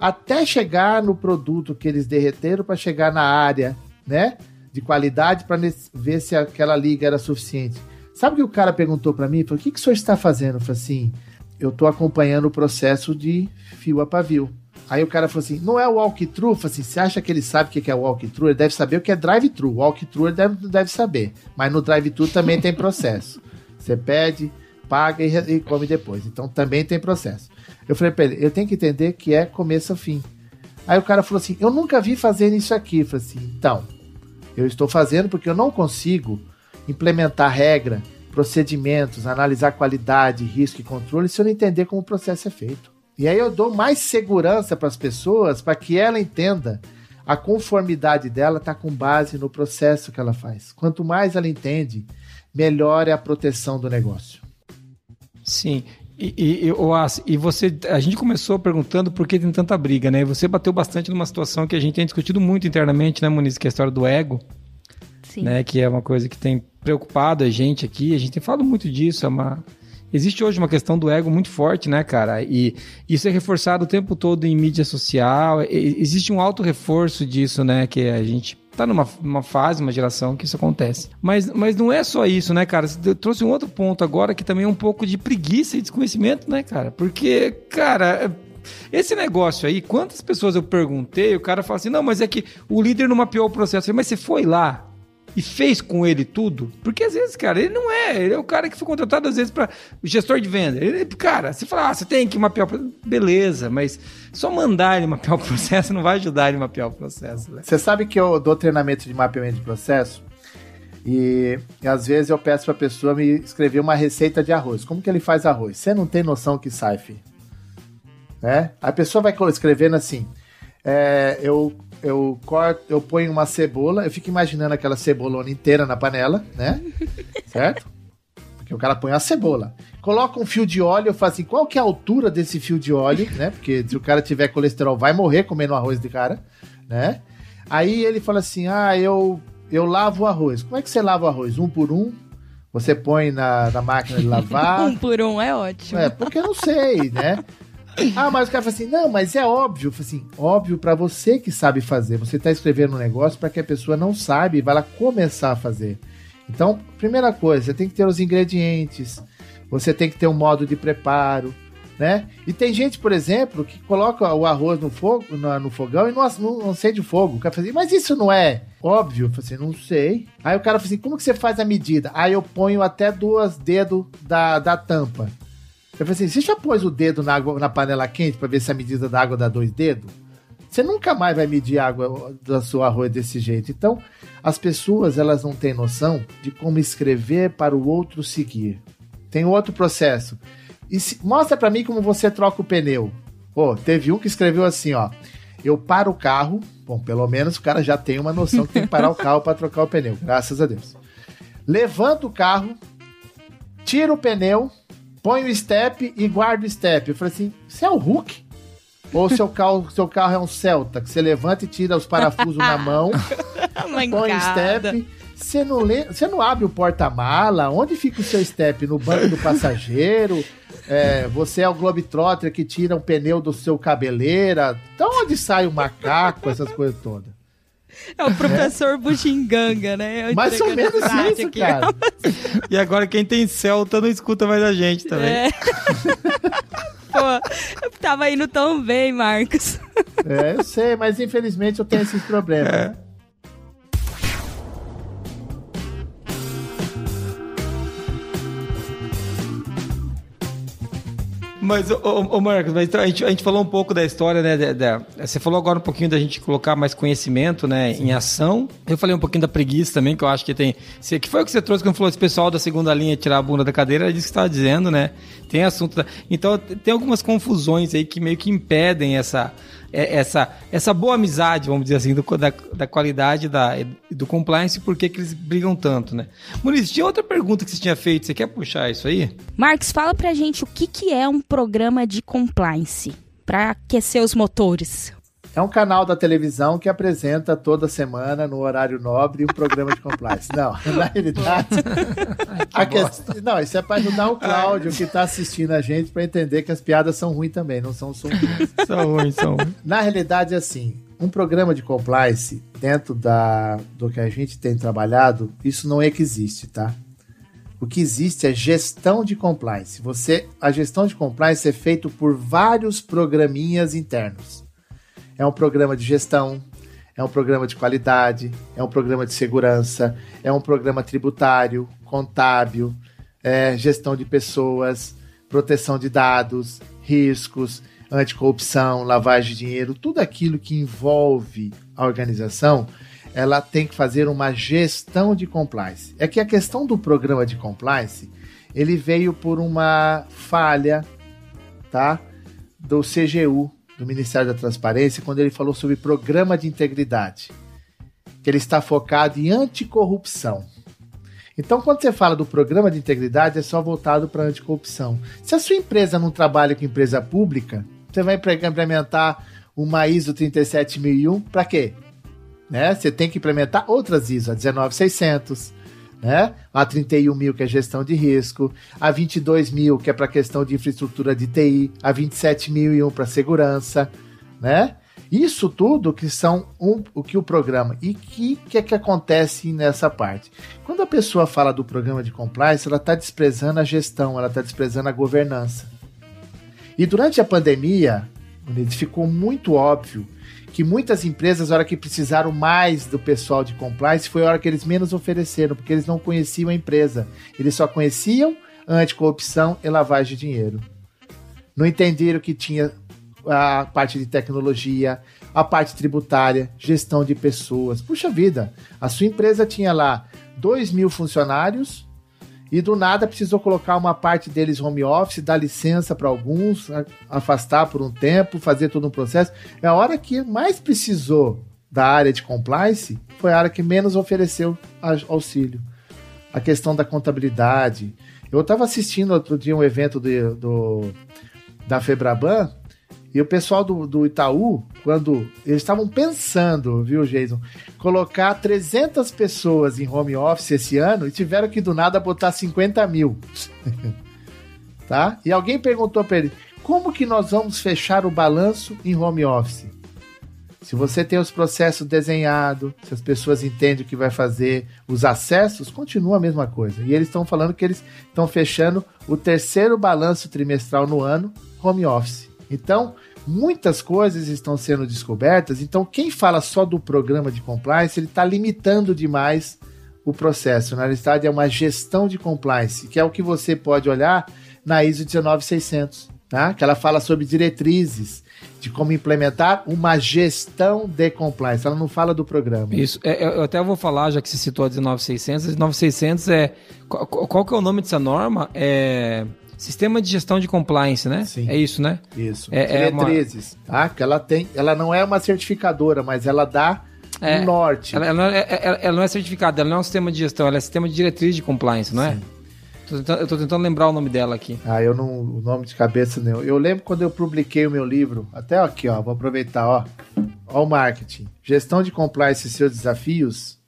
até chegar no produto que eles derreteram para chegar na área, né, de qualidade para ver se aquela liga era suficiente. Sabe o que o cara perguntou para mim? Falou, o que, que o senhor está fazendo? Eu falei assim, eu estou acompanhando o processo de fio a pavio. Aí o cara falou assim: não é o walkthrough? Falei assim: você acha que ele sabe o que é walkthrough? Ele deve saber o que é drive-thru. Walkthrough ele deve, deve saber. Mas no drive-thru também tem processo. Você pede, paga e, e, come depois. Então também tem processo. Eu falei pra ele: eu tenho que entender que é começo a fim. Aí o cara falou assim: eu nunca vi fazendo isso aqui. Eu falei assim: então, eu estou fazendo porque eu não consigo implementar regra, procedimentos, analisar qualidade, risco e controle se eu não entender como o processo é feito. E aí eu dou mais segurança para as pessoas para que ela entenda a conformidade dela está com base no processo que ela faz. Quanto mais ela entende, melhor é a proteção do negócio. Sim. E, e, e, você, a gente começou perguntando por que tem tanta briga, né? Você bateu bastante numa situação que a gente tem discutido muito internamente, né, Muniz? Que é a história do ego. Sim. Né? Que é uma coisa que tem preocupado a gente aqui. A gente tem falado muito disso, é uma Existe hoje uma questão do ego muito forte, né, cara? E isso é reforçado o tempo todo em mídia social. Existe um alto reforço disso, né? Que a gente tá numa uma fase, uma geração que isso acontece. Mas, mas não é só isso, né, cara? Você trouxe um outro ponto agora que também é um pouco de preguiça e desconhecimento, né, cara? Porque, cara, esse negócio aí, quantas pessoas eu perguntei, o cara fala assim: não, mas é que o líder não mapeou o processo. Falei, mas você foi lá? E fez com ele tudo? Porque às vezes, cara, ele não é. Ele é o cara que foi contratado às vezes para gestor de venda. Ele, cara, você fala, ah, você tem que mapear o beleza, mas só mandar ele mapear o processo não vai ajudar ele a mapear o processo. Né? Você sabe que eu dou treinamento de mapeamento de processo e, e às vezes eu peço para a pessoa me escrever uma receita de arroz. Como que ele faz arroz? Você não tem noção que sai, filho. Né? A pessoa vai escrevendo assim: é, eu eu corto, eu ponho uma cebola, eu fico imaginando aquela cebolona inteira na panela, né? certo? Porque o cara põe a cebola. Coloca um fio de óleo, eu falo assim, qual que é a altura desse fio de óleo, né? Porque se o cara tiver colesterol, vai morrer comendo arroz de cara, né? Aí ele fala assim, ah, eu, eu lavo o arroz. Como é que você lava o arroz? Um por um? Você põe na, na máquina de lavar? um por um é ótimo. É, porque eu não sei, né? Ah, mas o cara fala assim, não, mas é óbvio. Eu falo assim, óbvio para você que sabe fazer. Você tá escrevendo um negócio para que a pessoa não sabe e vai lá começar a fazer. Então, primeira coisa, você tem que ter os ingredientes, você tem que ter um modo de preparo, né? E tem gente, por exemplo, que coloca o arroz no fogo, no, no fogão e não, não, não acende o fogo. O cara fala assim, mas isso não é óbvio? Eu falei assim, não sei. Aí o cara fala assim, como que você faz a medida? Aí eu ponho até duas dedos da, da tampa. Eu falei assim: você já pôs o dedo na, água, na panela quente para ver se a medida da água dá dois dedos? Você nunca mais vai medir a água do seu arroz desse jeito. Então, as pessoas elas não têm noção de como escrever para o outro seguir. Tem outro processo. Se, mostra para mim como você troca o pneu. Pô, teve um que escreveu assim, ó. Eu paro o carro. Bom, pelo menos o cara já tem uma noção que tem que parar o carro para trocar o pneu. Graças a Deus. Levanta o carro, tira o pneu, põe o step e guarda o step. Eu falei assim: você é o Hulk? Ou seu carro, seu carro é um Celta, que você levanta e tira os parafusos na mão, põe o step. Você não, lê, você não abre o porta-mala? Onde fica o seu step? No banco do passageiro? É, você é o Globetrotter que tira um pneu do seu cabeleira? Então onde sai o macaco, essas coisas todas? É o professor é. Buxinganga, né? Mais ou menos isso, aqui. cara. E agora quem tem Celta não escuta mais a gente também. É. Pô, eu tava indo tão bem, Marcos. É, eu sei, mas infelizmente eu tenho esses problemas. É. Mas, ô, ô Marcos, mas então a, gente, a gente falou um pouco da história, né? Da, da, você falou agora um pouquinho da gente colocar mais conhecimento, né? Sim. Em ação. Eu falei um pouquinho da preguiça também, que eu acho que tem. Que foi o que você trouxe quando falou esse pessoal da segunda linha tirar a bunda da cadeira, é disso que você estava dizendo, né? Tem assunto. Da, então, tem algumas confusões aí que meio que impedem essa essa, essa boa amizade, vamos dizer assim, do, da, da qualidade da, do compliance, por que eles brigam tanto, né? Muniz, tinha outra pergunta que você tinha feito, você quer puxar isso aí? Marcos, fala pra gente o que, que é um programa de compliance para aquecer os motores. É um canal da televisão que apresenta toda semana, no horário nobre, um programa de compliance. Não, na realidade. que... Não, isso é para ajudar o Cláudio, que está assistindo a gente, para entender que as piadas são ruins também, não são só ruins. são ruins, são ruins. Na realidade, assim, um programa de compliance, dentro da, do que a gente tem trabalhado, isso não é que existe, tá? O que existe é gestão de compliance. Você, a gestão de compliance é feito por vários programinhas internos. É um programa de gestão, é um programa de qualidade, é um programa de segurança, é um programa tributário, contábil, é, gestão de pessoas, proteção de dados, riscos, anticorrupção, lavagem de dinheiro, tudo aquilo que envolve a organização, ela tem que fazer uma gestão de compliance. É que a questão do programa de compliance, ele veio por uma falha, tá? Do CGU, do Ministério da Transparência quando ele falou sobre programa de integridade, que ele está focado em anticorrupção. Então, quando você fala do programa de integridade, é só voltado para anticorrupção. Se a sua empresa não trabalha com empresa pública, você vai implementar uma ISO 37001 para quê? Né? Você tem que implementar outras ISO, a 19600, né? A 31 mil, que é gestão de risco, a 22 mil, que é para questão de infraestrutura de TI, a 27 mil e um para segurança, né? Isso tudo que são um, o que o programa. E o que, que é que acontece nessa parte? Quando a pessoa fala do programa de compliance, ela está desprezando a gestão, ela está desprezando a governança. E durante a pandemia, ficou muito óbvio que muitas empresas, na hora que precisaram mais do pessoal de compliance, foi a hora que eles menos ofereceram, porque eles não conheciam a empresa. Eles só conheciam anticorrupção e lavagem de dinheiro. Não entenderam que tinha a parte de tecnologia, a parte tributária, gestão de pessoas. Puxa vida, a sua empresa tinha lá 2 mil funcionários e do nada precisou colocar uma parte deles home office, dar licença para alguns, afastar por um tempo, fazer todo um processo. É a hora que mais precisou da área de compliance, foi a área que menos ofereceu auxílio. A questão da contabilidade. Eu estava assistindo outro dia um evento do, da Febraban e o pessoal do, do Itaú, quando eles estavam pensando, viu, Jason, colocar 300 pessoas em home office esse ano e tiveram que do nada botar 50 mil. tá? E alguém perguntou para ele: como que nós vamos fechar o balanço em home office? Se você tem os processos desenhados, se as pessoas entendem o que vai fazer, os acessos, continua a mesma coisa. E eles estão falando que eles estão fechando o terceiro balanço trimestral no ano home office. Então, muitas coisas estão sendo descobertas. Então, quem fala só do programa de compliance, ele está limitando demais o processo. Na realidade, é uma gestão de compliance, que é o que você pode olhar na ISO 19600, tá? Que ela fala sobre diretrizes de como implementar uma gestão de compliance. Ela não fala do programa. Isso. É, eu até vou falar, já que você citou a 19600. A 19600 é... Qual, qual que é o nome dessa norma? É... Sistema de gestão de compliance, né? Sim. É isso, né? Isso. É, Diretrizes, é uma... tá? Que ela tem, ela não é uma certificadora, mas ela dá é, um norte. Ela, ela, é, ela, ela, não é certificada, ela não é um sistema de gestão, ela é sistema de diretriz de compliance, não é? Sim. Tô tentando, eu tô tentando lembrar o nome dela aqui. Ah, eu não. O nome de cabeça não. Eu lembro quando eu publiquei o meu livro, até aqui, ó. Vou aproveitar, ó. Ó, o marketing. Gestão de compliance e seus desafios,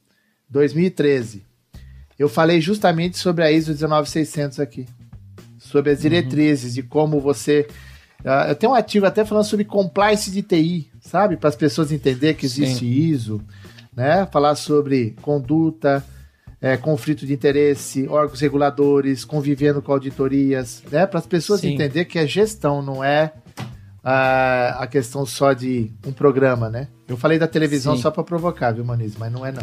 2013. Eu falei justamente sobre a ISO 19600 aqui sobre as diretrizes uhum. de como você. Uh, eu tenho um artigo até falando sobre compliance de TI, sabe? Para as pessoas entenderem que existe Sim. ISO, né? Falar sobre conduta, é, conflito de interesse, órgãos reguladores, convivendo com auditorias, né? Para as pessoas Sim. entenderem que a gestão não é uh, a questão só de um programa, né? Eu falei da televisão Sim. só para provocar, viu, Maniz? Mas não é não.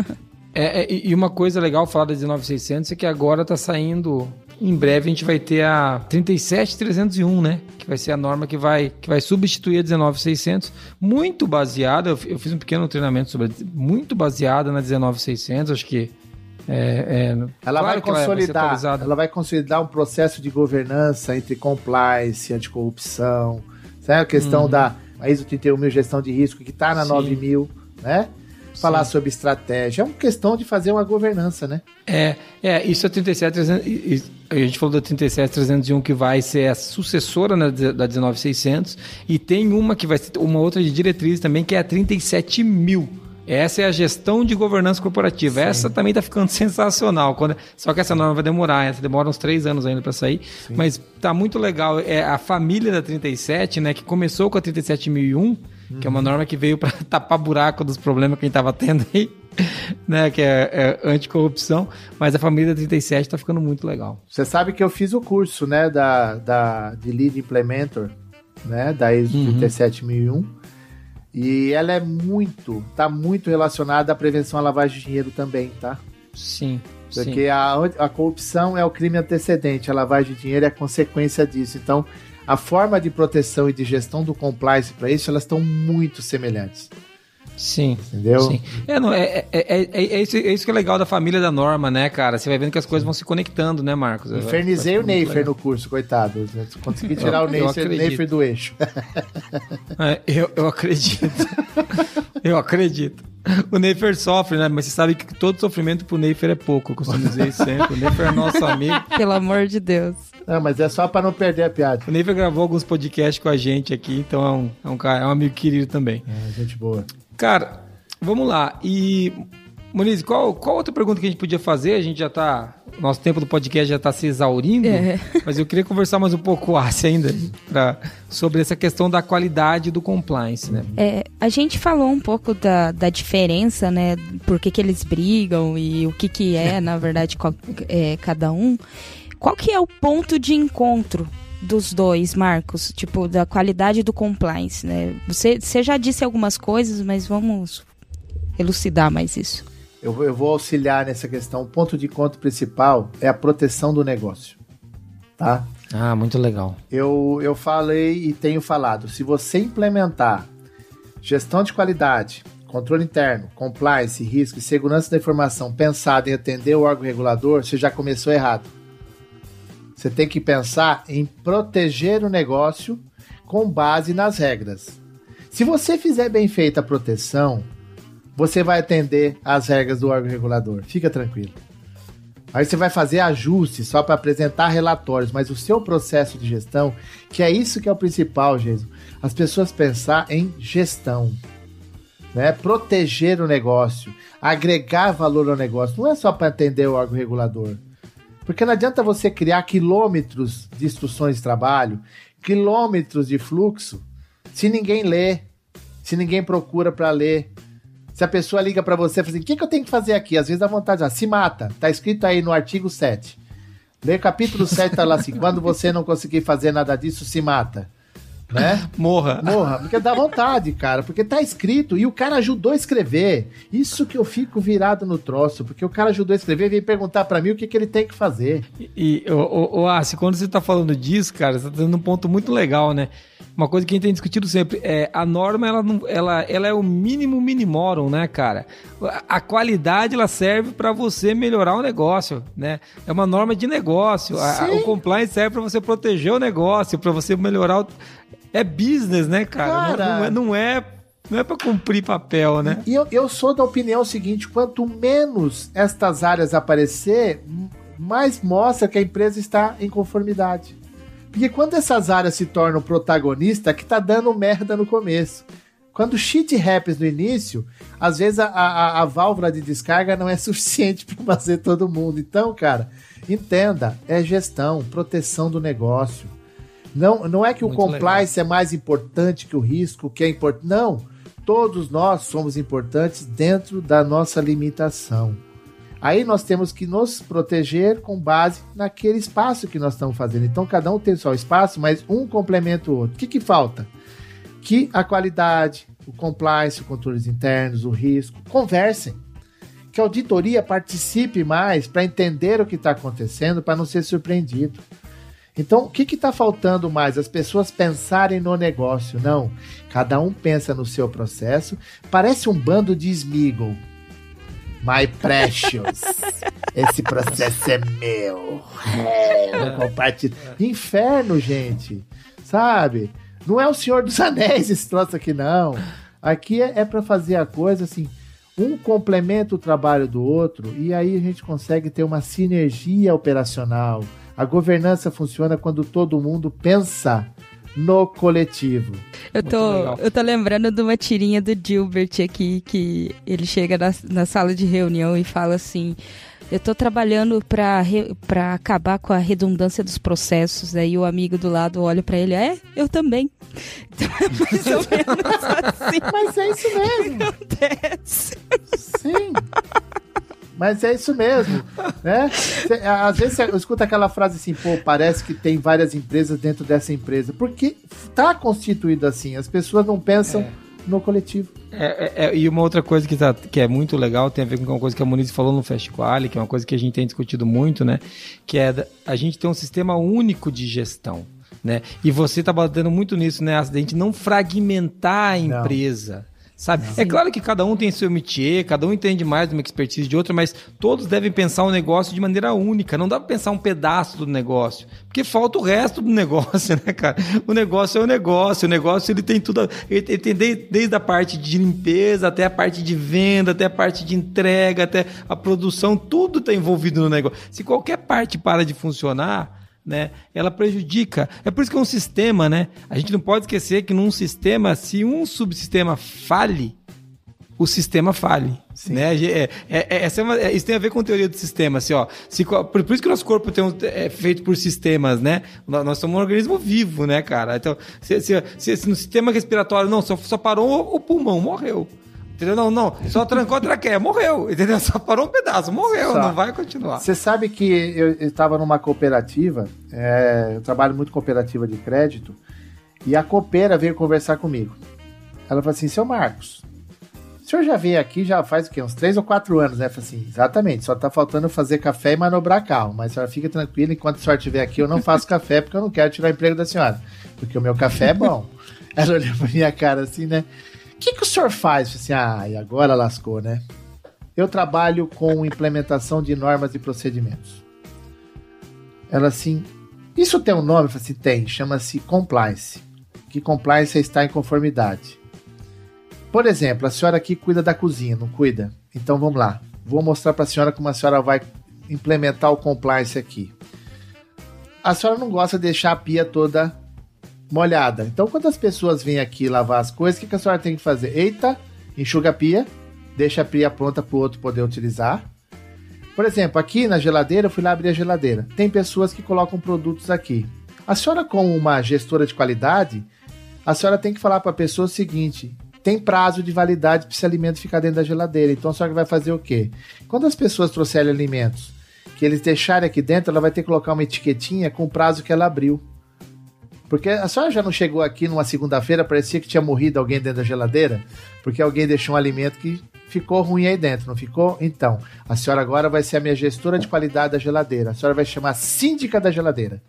é, é, e uma coisa legal falar da 19600 é que agora está saindo em breve a gente vai ter a 37301, né? Que vai ser a norma que vai, que vai substituir a 19600, muito baseada, eu, fiz um pequeno treinamento sobre muito baseada na 19600, acho que é, é, ela claro vai consolidar, ela vai, ela vai consolidar um processo de governança entre compliance, anticorrupção, sabe? a questão hum. da ISO 31000 gestão de risco que está na Sim. 9000, né? Falar Sim. sobre estratégia. É uma questão de fazer uma governança, né? É, é isso é 37300. A gente falou da 37301 que vai ser a sucessora né, da 19600 e tem uma que vai ser uma outra de diretriz também que é a 37000. Essa é a gestão de governança corporativa. Sim. Essa também está ficando sensacional. Quando... Só que essa norma vai demorar, essa demora uns três anos ainda para sair. Sim. Mas tá muito legal. É a família da 37, né? Que começou com a 37001 que é uma norma que veio para tapar buraco dos problemas que a gente estava tendo aí, né? Que é, é anticorrupção, mas a família 37 está ficando muito legal. Você sabe que eu fiz o curso, né, da, da, de Lead Implementor, né, da ISO uhum. 37001, e ela é muito, tá muito relacionada à prevenção à lavagem de dinheiro também, tá? Sim. Porque sim. A, a corrupção é o crime antecedente, a lavagem de dinheiro é a consequência disso. Então, a forma de proteção e de gestão do compliance para isso, elas estão muito semelhantes. Sim. Entendeu? Sim. É, não, é, é, é, é, isso, é isso que é legal da família da norma, né, cara? Você vai vendo que as coisas vão se conectando, né, Marcos? Infernizei o Neifer no curso, coitado. Consegui tirar o Neifer, Neifer do eixo. É, eu, eu acredito. eu acredito. O Neifer sofre, né? Mas você sabe que todo sofrimento pro Neifer é pouco. Eu costumo dizer isso sempre. O Neifer é nosso amigo. Pelo amor de Deus. Não, mas é só para não perder a piada. O Neifer gravou alguns podcasts com a gente aqui, então é um, é um, cara, é um amigo querido também. É, gente boa. Cara, vamos lá. E, Moniz, qual, qual outra pergunta que a gente podia fazer? A gente já tá. Nosso tempo do podcast já está se exaurindo, é. mas eu queria conversar mais um pouco assim, ainda pra, sobre essa questão da qualidade do compliance, né? É, a gente falou um pouco da, da diferença, né? Por que, que eles brigam e o que, que é, na verdade, qual, é, cada um. Qual que é o ponto de encontro dos dois, Marcos, tipo, da qualidade do compliance, né? Você, você já disse algumas coisas, mas vamos elucidar mais isso. Eu, eu vou auxiliar nessa questão. O ponto de conta principal é a proteção do negócio, tá? Ah, muito legal. Eu, eu falei e tenho falado, se você implementar gestão de qualidade, controle interno, compliance, risco e segurança da informação pensado em atender o órgão regulador, você já começou errado. Você tem que pensar em proteger o negócio com base nas regras. Se você fizer bem feita a proteção, você vai atender às regras do órgão regulador. Fica tranquilo. Aí você vai fazer ajustes só para apresentar relatórios, mas o seu processo de gestão, que é isso que é o principal, Jesus. As pessoas pensar em gestão, né? Proteger o negócio, agregar valor ao negócio. Não é só para atender o órgão regulador. Porque não adianta você criar quilômetros de instruções de trabalho, quilômetros de fluxo, se ninguém lê, se ninguém procura para ler. Se a pessoa liga para você e fala assim: o que, que eu tenho que fazer aqui? Às vezes dá vontade, ah, se mata. Tá escrito aí no artigo 7. Lê capítulo 7, tá lá assim: quando você não conseguir fazer nada disso, se mata né? Morra. Morra, porque dá vontade, cara, porque tá escrito e o cara ajudou a escrever. Isso que eu fico virado no troço, porque o cara ajudou a escrever e veio perguntar para mim o que, que ele tem que fazer. E, o, o, o Assi, quando você tá falando disso, cara, você tá dando um ponto muito legal, né? Uma coisa que a gente tem discutido sempre é a norma, ela, não, ela, ela é o mínimo minimorum, né, cara? A qualidade ela serve para você melhorar o negócio, né? É uma norma de negócio. A, o compliance serve para você proteger o negócio, para você melhorar o é business, né, cara? cara... Não, é, não é não é para cumprir papel, né? E eu, eu sou da opinião seguinte: quanto menos estas áreas aparecer, mais mostra que a empresa está em conformidade. Porque quando essas áreas se tornam protagonista, que tá dando merda no começo. Quando shit happens no início, às vezes a, a, a válvula de descarga não é suficiente para fazer todo mundo. Então, cara, entenda, é gestão, proteção do negócio. Não, não é que Muito o compliance legal. é mais importante que o risco, que é importante. Não. Todos nós somos importantes dentro da nossa limitação. Aí nós temos que nos proteger com base naquele espaço que nós estamos fazendo. Então cada um tem seu espaço, mas um complementa o outro. O que, que falta? Que a qualidade, o compliance, os controles internos, o risco, conversem. Que a auditoria participe mais para entender o que está acontecendo, para não ser surpreendido. Então, o que está faltando mais? As pessoas pensarem no negócio. Não. Cada um pensa no seu processo. Parece um bando de Smeagol. My precious. Esse processo é meu. É, compartilho. Inferno, gente. Sabe? Não é o Senhor dos Anéis esse troço aqui, não. Aqui é, é para fazer a coisa assim. Um complementa o trabalho do outro e aí a gente consegue ter uma sinergia operacional a governança funciona quando todo mundo pensa no coletivo. Eu tô, eu tô lembrando de uma tirinha do Gilbert aqui, que ele chega na, na sala de reunião e fala assim. Eu estou trabalhando para acabar com a redundância dos processos. Aí o amigo do lado olha para ele, é, eu também. Então é mais ou menos assim. Mas é isso mesmo. Acontece. Sim. Mas é isso mesmo, né? Cê, às vezes você escuta aquela frase assim, pô, parece que tem várias empresas dentro dessa empresa. Porque tá constituído assim, as pessoas não pensam é. no coletivo. É, é, é, e uma outra coisa que, tá, que é muito legal tem a ver com uma coisa que a Muniz falou no Festival, que é uma coisa que a gente tem discutido muito, né? Que é a gente tem um sistema único de gestão. Né? E você está batendo muito nisso, né? A gente não fragmentar a empresa. Não sabe? É claro que cada um tem seu métier, cada um entende mais de uma expertise de outra, mas todos devem pensar um negócio de maneira única. Não dá para pensar um pedaço do negócio, porque falta o resto do negócio, né, cara? O negócio é o negócio, o negócio ele tem tudo, ele tem desde, desde a parte de limpeza até a parte de venda, até a parte de entrega, até a produção, tudo está envolvido no negócio. Se qualquer parte para de funcionar, né? Ela prejudica. É por isso que é um sistema, né? A gente não pode esquecer que num sistema, se um subsistema fale, o sistema fale. Né? É, é, é, é uma, é, isso tem a ver com teoria do sistema. Assim, ó, se, por, por, isso que o nosso corpo tem um, é feito por sistemas, né? Nós somos um organismo vivo, né, cara? Então, se, se, se, se no sistema respiratório, não, só, só parou o pulmão, morreu Entendeu? Não, não. Só trancou a traqueia, morreu. Entendeu? Só parou um pedaço, morreu. Só. Não vai continuar. Você sabe que eu estava numa cooperativa, é, eu trabalho muito cooperativa de crédito, e a copeira veio conversar comigo. Ela falou assim, seu Marcos, o senhor já veio aqui já faz o quê? Uns três ou quatro anos, né? Eu falei assim, exatamente, só tá faltando fazer café e manobrar carro, mas a senhora fica tranquila, enquanto a senhora estiver aqui, eu não faço café porque eu não quero tirar o emprego da senhora, porque o meu café é bom. Ela olhou pra minha cara assim, né? O que, que o senhor faz? Assim, ah, e agora lascou, né? Eu trabalho com implementação de normas e procedimentos. Ela assim, isso tem um nome? Eu falei assim, tem, chama-se compliance. Que compliance é estar em conformidade. Por exemplo, a senhora aqui cuida da cozinha, não cuida? Então vamos lá. Vou mostrar para a senhora como a senhora vai implementar o compliance aqui. A senhora não gosta de deixar a pia toda molhada. Então, quando as pessoas vêm aqui lavar as coisas, o que, que a senhora tem que fazer? Eita, enxuga a pia, deixa a pia pronta para o outro poder utilizar. Por exemplo, aqui na geladeira, eu fui lá abrir a geladeira. Tem pessoas que colocam produtos aqui. A senhora, como uma gestora de qualidade, a senhora tem que falar para a pessoa o seguinte: tem prazo de validade para esse alimento ficar dentro da geladeira. Então a senhora vai fazer o quê? Quando as pessoas trouxerem alimentos que eles deixarem aqui dentro, ela vai ter que colocar uma etiquetinha com o prazo que ela abriu. Porque a senhora já não chegou aqui numa segunda-feira, parecia que tinha morrido alguém dentro da geladeira, porque alguém deixou um alimento que ficou ruim aí dentro, não ficou? Então, a senhora agora vai ser a minha gestora de qualidade da geladeira. A senhora vai chamar síndica da geladeira.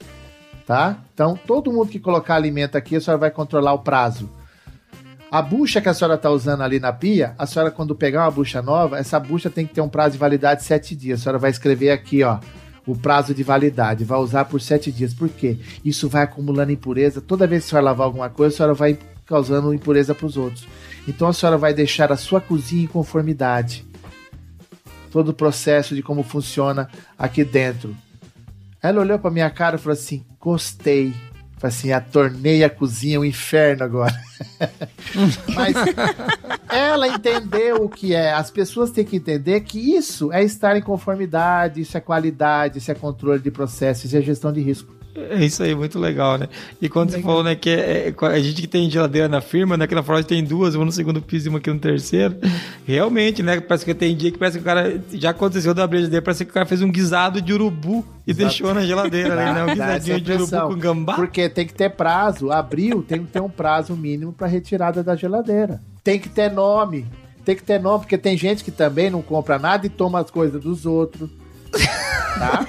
Tá? Então, todo mundo que colocar alimento aqui, a senhora vai controlar o prazo. A bucha que a senhora está usando ali na pia, a senhora, quando pegar uma bucha nova, essa bucha tem que ter um prazo de validade de sete dias. A senhora vai escrever aqui, ó, o prazo de validade, vai usar por sete dias. Por quê? Isso vai acumulando impureza. Toda vez que a senhora lavar alguma coisa, a senhora vai causando impureza para os outros. Então a senhora vai deixar a sua cozinha em conformidade. Todo o processo de como funciona aqui dentro. Ela olhou para minha cara e falou assim: gostei. Falei assim, a tornei a cozinha um inferno agora. Mas ela entendeu o que é. As pessoas têm que entender que isso é estar em conformidade, isso é qualidade, isso é controle de processo, isso é gestão de risco. É isso aí, muito legal, né? E quando legal. você falou, né, que é, é, a gente que tem geladeira na firma, né, que na Ford tem duas, uma no segundo piso e uma aqui no terceiro, realmente, né, parece que tem dia que parece que o cara, já aconteceu da geladeira, parece que o cara fez um guisado de urubu e Exato. deixou na geladeira, né, né um guisadinho de urubu com gambá. Porque tem que ter prazo, abriu, tem que ter um prazo mínimo para retirada da geladeira. Tem que ter nome, tem que ter nome, porque tem gente que também não compra nada e toma as coisas dos outros. Tá?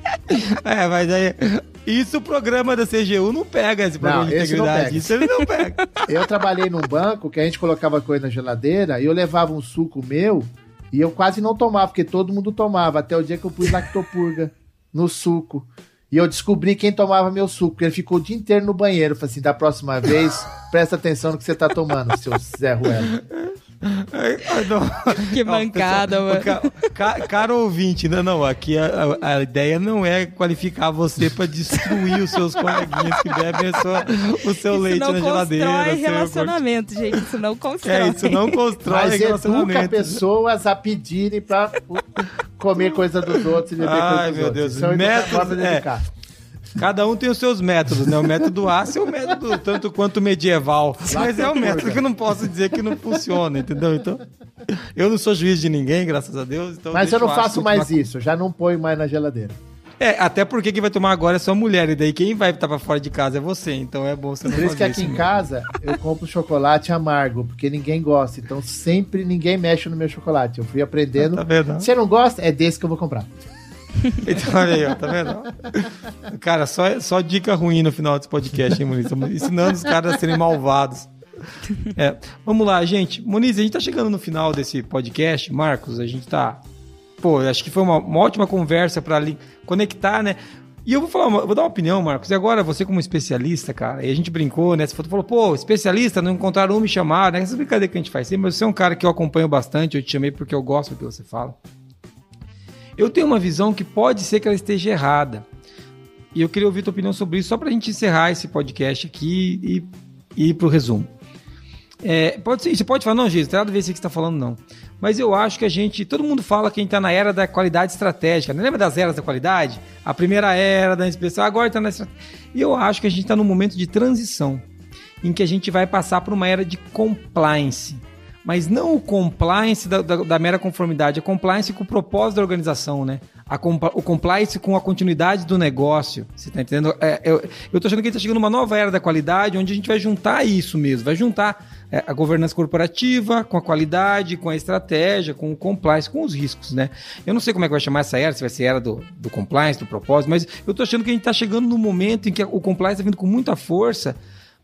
é, mas aí. Isso o programa da CGU não pega esse programa não, de integridade. Isso ele não pega. Eu trabalhei num banco que a gente colocava coisa na geladeira e eu levava um suco meu e eu quase não tomava, porque todo mundo tomava, até o dia que eu pus lactopurga no suco. E eu descobri quem tomava meu suco, porque ele ficou o dia inteiro no banheiro. Eu falei assim: da próxima vez, presta atenção no que você tá tomando, seu Zé Ruelo. que mancada, mano. Ca, caro ouvinte, não, não, aqui a, a, ideia não é qualificar você para destruir os seus coleguinhas que bebem sua, o seu isso leite na geladeira. Isso não constrói relacionamento, seu... gente, isso não constrói. É, isso não constrói Mas relacionamento. educa pessoas a pedirem para comer coisa dos outros e beber Ai, coisa dos meu outros. Deus, Isso é método, é, Cada um tem os seus métodos, né? O método A é o método tanto quanto medieval. Mas é um método que eu não posso dizer que não funciona, entendeu? Então, eu não sou juiz de ninguém, graças a Deus. Então mas eu não faço mais isso, já não ponho mais na geladeira. É, até porque quem vai tomar agora é sua mulher, e daí quem vai estar pra fora de casa é você, então é bom você não Por isso que aqui em casa eu compro chocolate amargo, porque ninguém gosta, então sempre ninguém mexe no meu chocolate. Eu fui aprendendo. Ah, tá? Você não gosta? É desse que eu vou comprar. Então, aí, ó, tá vendo? Cara, só, só dica ruim no final desse podcast, hein, Muniz? Estamos ensinando os caras a serem malvados. É, vamos lá, gente. Muniz, a gente tá chegando no final desse podcast. Marcos, a gente tá. Pô, acho que foi uma, uma ótima conversa para conectar, né? E eu vou falar, vou dar uma opinião, Marcos. E agora, você como especialista, cara, e a gente brincou, né? Você falou, pô, especialista, não encontraram um me chamar, né? Essa brincadeira que a gente faz sempre, mas você é um cara que eu acompanho bastante, eu te chamei porque eu gosto do que você fala. Eu tenho uma visão que pode ser que ela esteja errada. E eu queria ouvir tua opinião sobre isso, só para a gente encerrar esse podcast aqui e, e ir para o resumo. É, pode ser, você pode falar, não, Jesus, não tem nada a ver que você está falando, não. Mas eu acho que a gente, todo mundo fala que a gente está na era da qualidade estratégica. Não lembra das eras da qualidade? A primeira era da inspeção, agora está na estratégia. E eu acho que a gente está num momento de transição, em que a gente vai passar por uma era de compliance. Mas não o compliance da, da, da mera conformidade, a compliance com o propósito da organização, né? A, o compliance com a continuidade do negócio. Você tá entendendo? É, eu, eu tô achando que a gente tá chegando numa nova era da qualidade, onde a gente vai juntar isso mesmo, vai juntar é, a governança corporativa com a qualidade, com a estratégia, com o compliance, com os riscos, né? Eu não sei como é que vai chamar essa era, se vai ser era do, do compliance, do propósito, mas eu tô achando que a gente tá chegando no momento em que o compliance tá vindo com muita força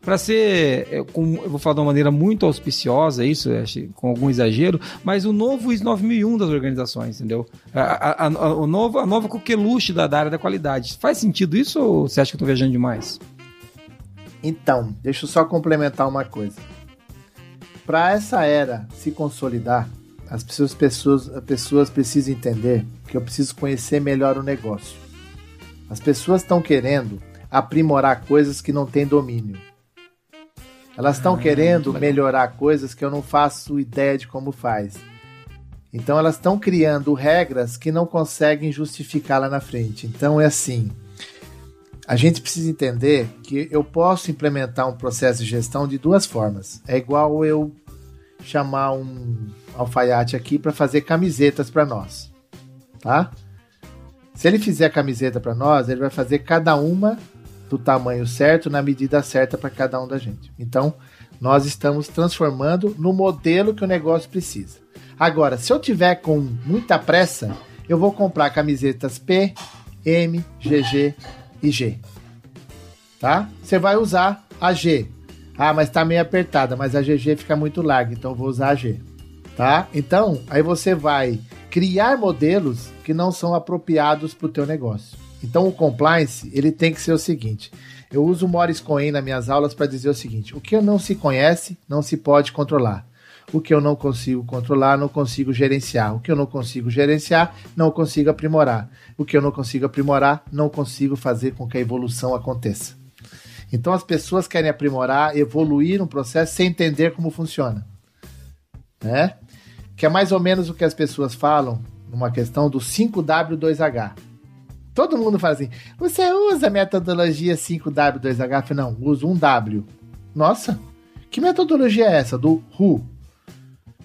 para ser, é, eu vou falar de uma maneira muito auspiciosa, isso, com algum exagero, mas o novo IS 9001 das organizações, entendeu? A, a, a, a nova coqueluche da, da área da qualidade. Faz sentido isso ou você acha que eu estou viajando demais? Então, deixa eu só complementar uma coisa. Para essa era se consolidar, as pessoas, pessoas, as pessoas precisam entender que eu preciso conhecer melhor o negócio. As pessoas estão querendo aprimorar coisas que não têm domínio. Elas estão ah, querendo melhorar coisas que eu não faço ideia de como faz. Então elas estão criando regras que não conseguem justificar lá na frente. Então é assim. A gente precisa entender que eu posso implementar um processo de gestão de duas formas. É igual eu chamar um alfaiate aqui para fazer camisetas para nós, tá? Se ele fizer a camiseta para nós, ele vai fazer cada uma do tamanho certo, na medida certa para cada um da gente. Então, nós estamos transformando no modelo que o negócio precisa. Agora, se eu tiver com muita pressa, eu vou comprar camisetas P, M, GG e G. Tá? Você vai usar a G. Ah, mas tá meio apertada, mas a GG fica muito larga, então eu vou usar a G. Tá? Então, aí você vai criar modelos que não são apropriados para o teu negócio. Então o compliance, ele tem que ser o seguinte, eu uso o Morris Cohen nas minhas aulas para dizer o seguinte, o que não se conhece, não se pode controlar. O que eu não consigo controlar, não consigo gerenciar. O que eu não consigo gerenciar, não consigo aprimorar. O que eu não consigo aprimorar, não consigo fazer com que a evolução aconteça. Então as pessoas querem aprimorar, evoluir um processo sem entender como funciona. Né? Que é mais ou menos o que as pessoas falam numa questão do 5W2H. Todo mundo fala assim: você usa a metodologia 5W2H? Eu não, uso um W. Nossa, que metodologia é essa? Do Who.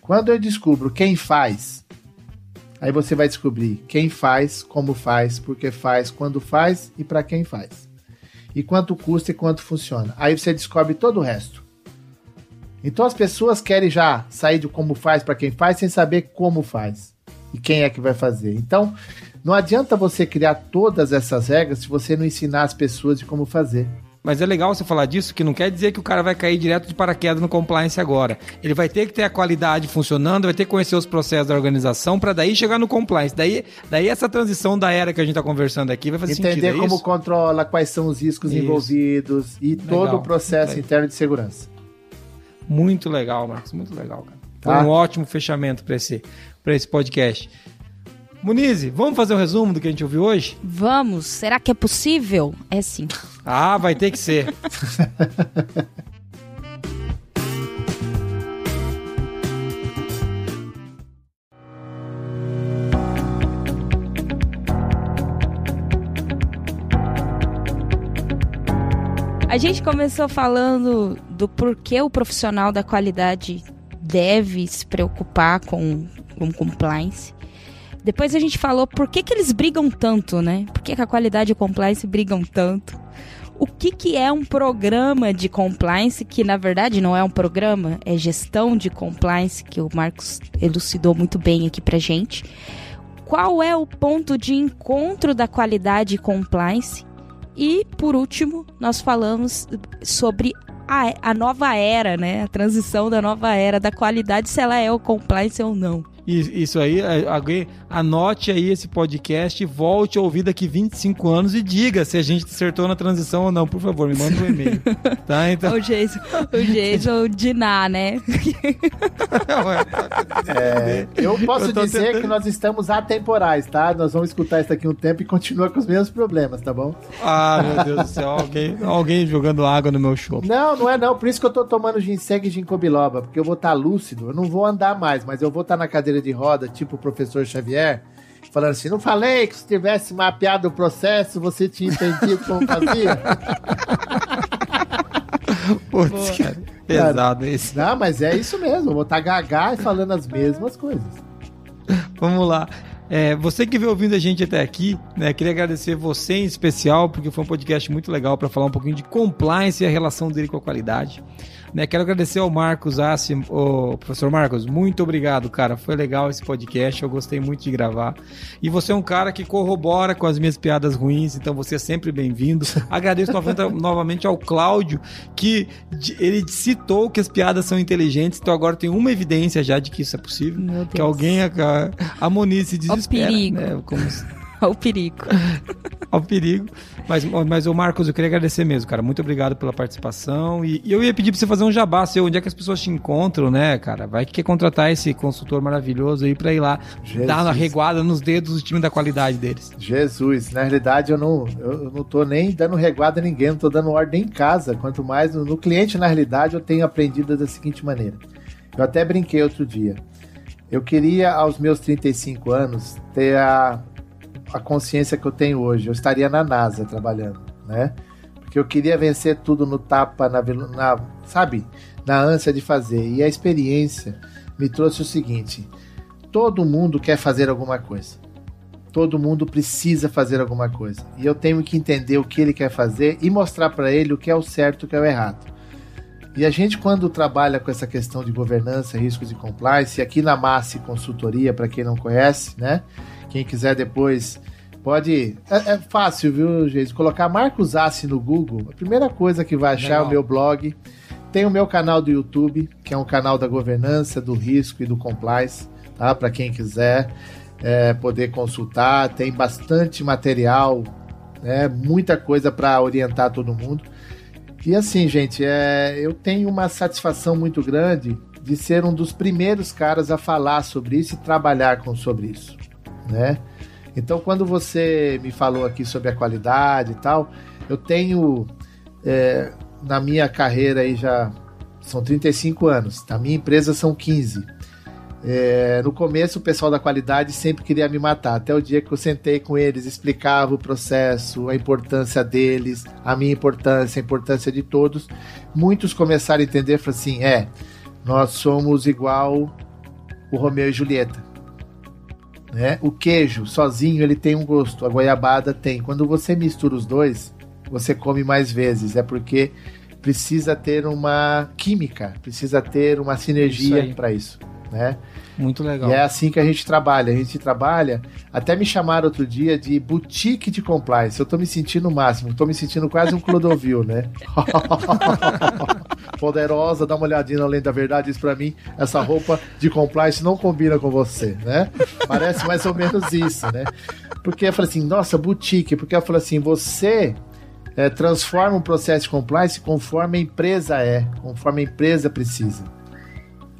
Quando eu descubro quem faz, aí você vai descobrir quem faz, como faz, por que faz, quando faz e para quem faz. E quanto custa e quanto funciona. Aí você descobre todo o resto. Então as pessoas querem já sair de como faz para quem faz sem saber como faz e quem é que vai fazer. Então, não adianta você criar todas essas regras se você não ensinar as pessoas de como fazer. Mas é legal você falar disso, que não quer dizer que o cara vai cair direto de paraquedas no compliance agora. Ele vai ter que ter a qualidade funcionando, vai ter que conhecer os processos da organização para daí chegar no compliance. Daí, daí essa transição da era que a gente está conversando aqui vai fazer Entender sentido. Entender é como isso? controla, quais são os riscos isso. envolvidos e legal. todo o processo interno de segurança. Muito legal, Marcos, muito legal, cara. Tá? Foi um ótimo fechamento para esse, esse podcast. Muniz, vamos fazer o um resumo do que a gente ouviu hoje? Vamos. Será que é possível? É sim. Ah, vai ter que ser. A gente começou falando do porquê o profissional da qualidade deve se preocupar com, com compliance. Depois a gente falou por que, que eles brigam tanto, né? Por que, que a qualidade e compliance brigam tanto? O que, que é um programa de compliance, que na verdade não é um programa, é gestão de compliance, que o Marcos elucidou muito bem aqui pra gente. Qual é o ponto de encontro da qualidade e compliance? E, por último, nós falamos sobre a, a nova era, né? A transição da nova era da qualidade, se ela é o compliance ou não. Isso aí, alguém anote aí esse podcast, volte a ouvir daqui 25 anos e diga se a gente acertou na transição ou não, por favor, me manda um e-mail. tá? Então... O Jason, o Jason Diná, né? é, eu posso eu dizer tentando... que nós estamos atemporais, tá? Nós vamos escutar isso daqui um tempo e continua com os mesmos problemas, tá bom? Ah, meu Deus do céu, alguém, alguém jogando água no meu show. Não, não é não, por isso que eu tô tomando ginseng e ginkgo biloba, porque eu vou estar tá lúcido, eu não vou andar mais, mas eu vou estar tá na cadeira cadeira de roda, tipo o professor Xavier, falando assim: não falei que se tivesse mapeado o processo, você tinha entendido como fazia? Putz, cara. Pesado esse. Não, mas é isso mesmo. Vou estar gaga e falando as mesmas coisas. Vamos lá. É, você que veio ouvindo a gente até aqui, né, queria agradecer você em especial, porque foi um podcast muito legal para falar um pouquinho de compliance e a relação dele com a qualidade. Né, quero agradecer ao Marcos Assi, o professor Marcos, muito obrigado, cara. Foi legal esse podcast, eu gostei muito de gravar. E você é um cara que corrobora com as minhas piadas ruins, então você é sempre bem-vindo. Agradeço novamente ao Cláudio, que ele citou que as piadas são inteligentes, então agora tem uma evidência já de que isso é possível. Que alguém, a, a Moniz se desespera. O perigo. Né, como Ao perigo. Ao perigo. Mas, mas o Marcos, eu queria agradecer mesmo, cara. Muito obrigado pela participação. E, e eu ia pedir pra você fazer um jabá seu, onde é que as pessoas te encontram, né, cara? Vai que quer contratar esse consultor maravilhoso aí pra ir lá Jesus. dar uma reguada nos dedos do time da qualidade deles. Jesus, na realidade eu não, eu não tô nem dando reguada a ninguém, não tô dando ordem em casa. Quanto mais no, no cliente, na realidade, eu tenho aprendido da seguinte maneira. Eu até brinquei outro dia. Eu queria, aos meus 35 anos, ter a, a consciência que eu tenho hoje. Eu estaria na NASA trabalhando, né? Porque eu queria vencer tudo no tapa, na, na sabe? Na ânsia de fazer. E a experiência me trouxe o seguinte: todo mundo quer fazer alguma coisa. Todo mundo precisa fazer alguma coisa. E eu tenho que entender o que ele quer fazer e mostrar para ele o que é o certo e o que é o errado. E a gente, quando trabalha com essa questão de governança, riscos e compliance, aqui na Massi Consultoria, para quem não conhece, né? Quem quiser depois pode. É, é fácil, viu, gente? Colocar Marcos Assi no Google, a primeira coisa que vai achar Legal. é o meu blog. Tem o meu canal do YouTube, que é um canal da governança, do risco e do compliance, tá? Para quem quiser é, poder consultar. Tem bastante material, né? muita coisa para orientar todo mundo. E assim, gente, é, eu tenho uma satisfação muito grande de ser um dos primeiros caras a falar sobre isso e trabalhar com sobre isso né? Então, quando você me falou aqui sobre a qualidade e tal, eu tenho é, na minha carreira aí já são 35 anos, na minha empresa são 15. É, no começo, o pessoal da qualidade sempre queria me matar, até o dia que eu sentei com eles, explicava o processo, a importância deles, a minha importância, a importância de todos. Muitos começaram a entender, falaram assim: é, nós somos igual o Romeu e Julieta. Né? O queijo sozinho ele tem um gosto, a goiabada tem. Quando você mistura os dois, você come mais vezes. É porque precisa ter uma química, precisa ter uma sinergia para isso, né? Muito legal. E é assim que a gente trabalha. A gente trabalha. Até me chamaram outro dia de boutique de compliance. Eu tô me sentindo o máximo. Tô me sentindo quase um Clodovil, né? Poderosa, dá uma olhadinha além da verdade. Isso pra mim, essa roupa de compliance não combina com você, né? Parece mais ou menos isso, né? Porque eu falei assim, nossa, boutique. Porque eu falei assim, você é, transforma um processo de compliance conforme a empresa é, conforme a empresa precisa.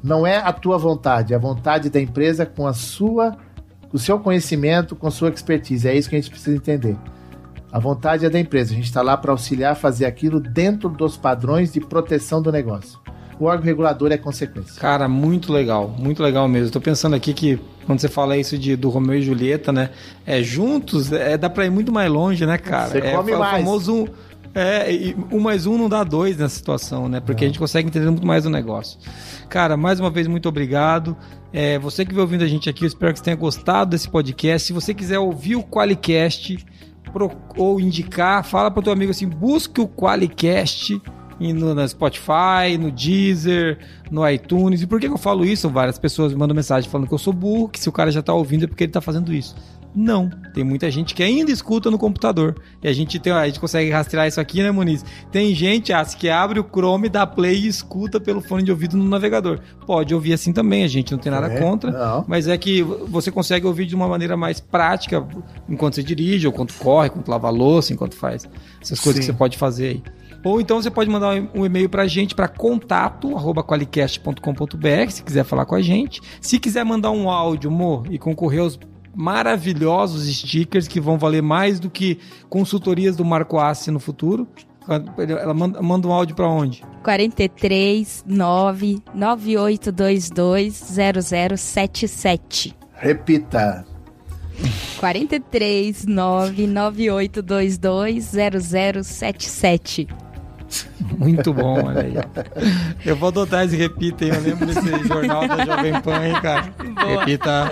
Não é a tua vontade, é a vontade da empresa com a sua, com o seu conhecimento, com a sua expertise. É isso que a gente precisa entender. A vontade é da empresa. A gente está lá para auxiliar a fazer aquilo dentro dos padrões de proteção do negócio. O órgão regulador é consequência. Cara, muito legal, muito legal mesmo. Estou pensando aqui que quando você fala isso de, do Romeu e Julieta, né? É juntos, é, dá para ir muito mais longe, né, cara? Você é, come é mais. o famoso é, um mais um não dá dois nessa situação, né? Porque não. a gente consegue entender muito mais o negócio. Cara, mais uma vez, muito obrigado. É, você que veio ouvindo a gente aqui, eu espero que você tenha gostado desse podcast. Se você quiser ouvir o Qualicast pro, ou indicar, fala para o teu amigo assim, busque o Qualicast no, no Spotify, no Deezer, no iTunes. E por que eu falo isso? Várias pessoas me mandam mensagem falando que eu sou burro, que se o cara já está ouvindo é porque ele está fazendo isso. Não, tem muita gente que ainda escuta no computador. E a gente tem, a gente consegue rastrear isso aqui, né, Muniz? Tem gente ah, que abre o Chrome, dá play e escuta pelo fone de ouvido no navegador. Pode ouvir assim também, a gente não tem nada é, contra, não. mas é que você consegue ouvir de uma maneira mais prática enquanto você dirige, ou enquanto corre, enquanto lava louça, enquanto faz essas coisas Sim. que você pode fazer aí. Ou então você pode mandar um e-mail pra gente para contato@qualicast.com.br, se quiser falar com a gente. Se quiser mandar um áudio, amor, e concorrer aos maravilhosos stickers que vão valer mais do que consultorias do Marco Assi no futuro. Ela manda, manda um áudio para onde? 43 9 9822 0077. Repita. 43 9 9822 0077. Muito bom, olha aí. Eu vou adotar esse repita, hein? Eu lembro desse jornal da Jovem Pan, hein, cara? Boa. Repita.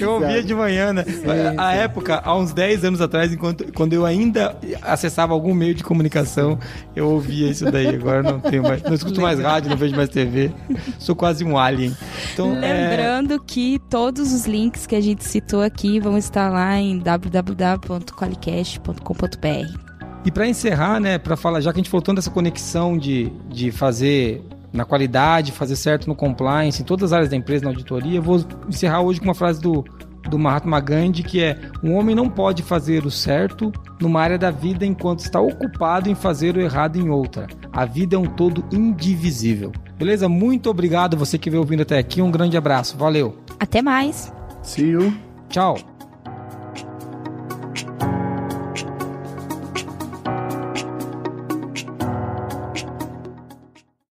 eu ouvia de manhã, né? Sim, a sim. época, há uns 10 anos atrás, enquanto, quando eu ainda acessava algum meio de comunicação, eu ouvia isso daí. Agora não tenho mais, não escuto mais rádio, não vejo mais TV. Sou quase um alien. Então, é, Lembrando é... que todos os links que a gente citou aqui vão estar lá em www.qualicast.com.br. E para encerrar, né, para falar, já que a gente falou tanto dessa conexão de, de fazer na qualidade, fazer certo no compliance, em todas as áreas da empresa, na auditoria, eu vou encerrar hoje com uma frase do, do Mahatma Gandhi que é: um homem não pode fazer o certo numa área da vida enquanto está ocupado em fazer o errado em outra. A vida é um todo indivisível. Beleza? Muito obrigado você que veio ouvindo até aqui. Um grande abraço. Valeu. Até mais. See you. Tchau.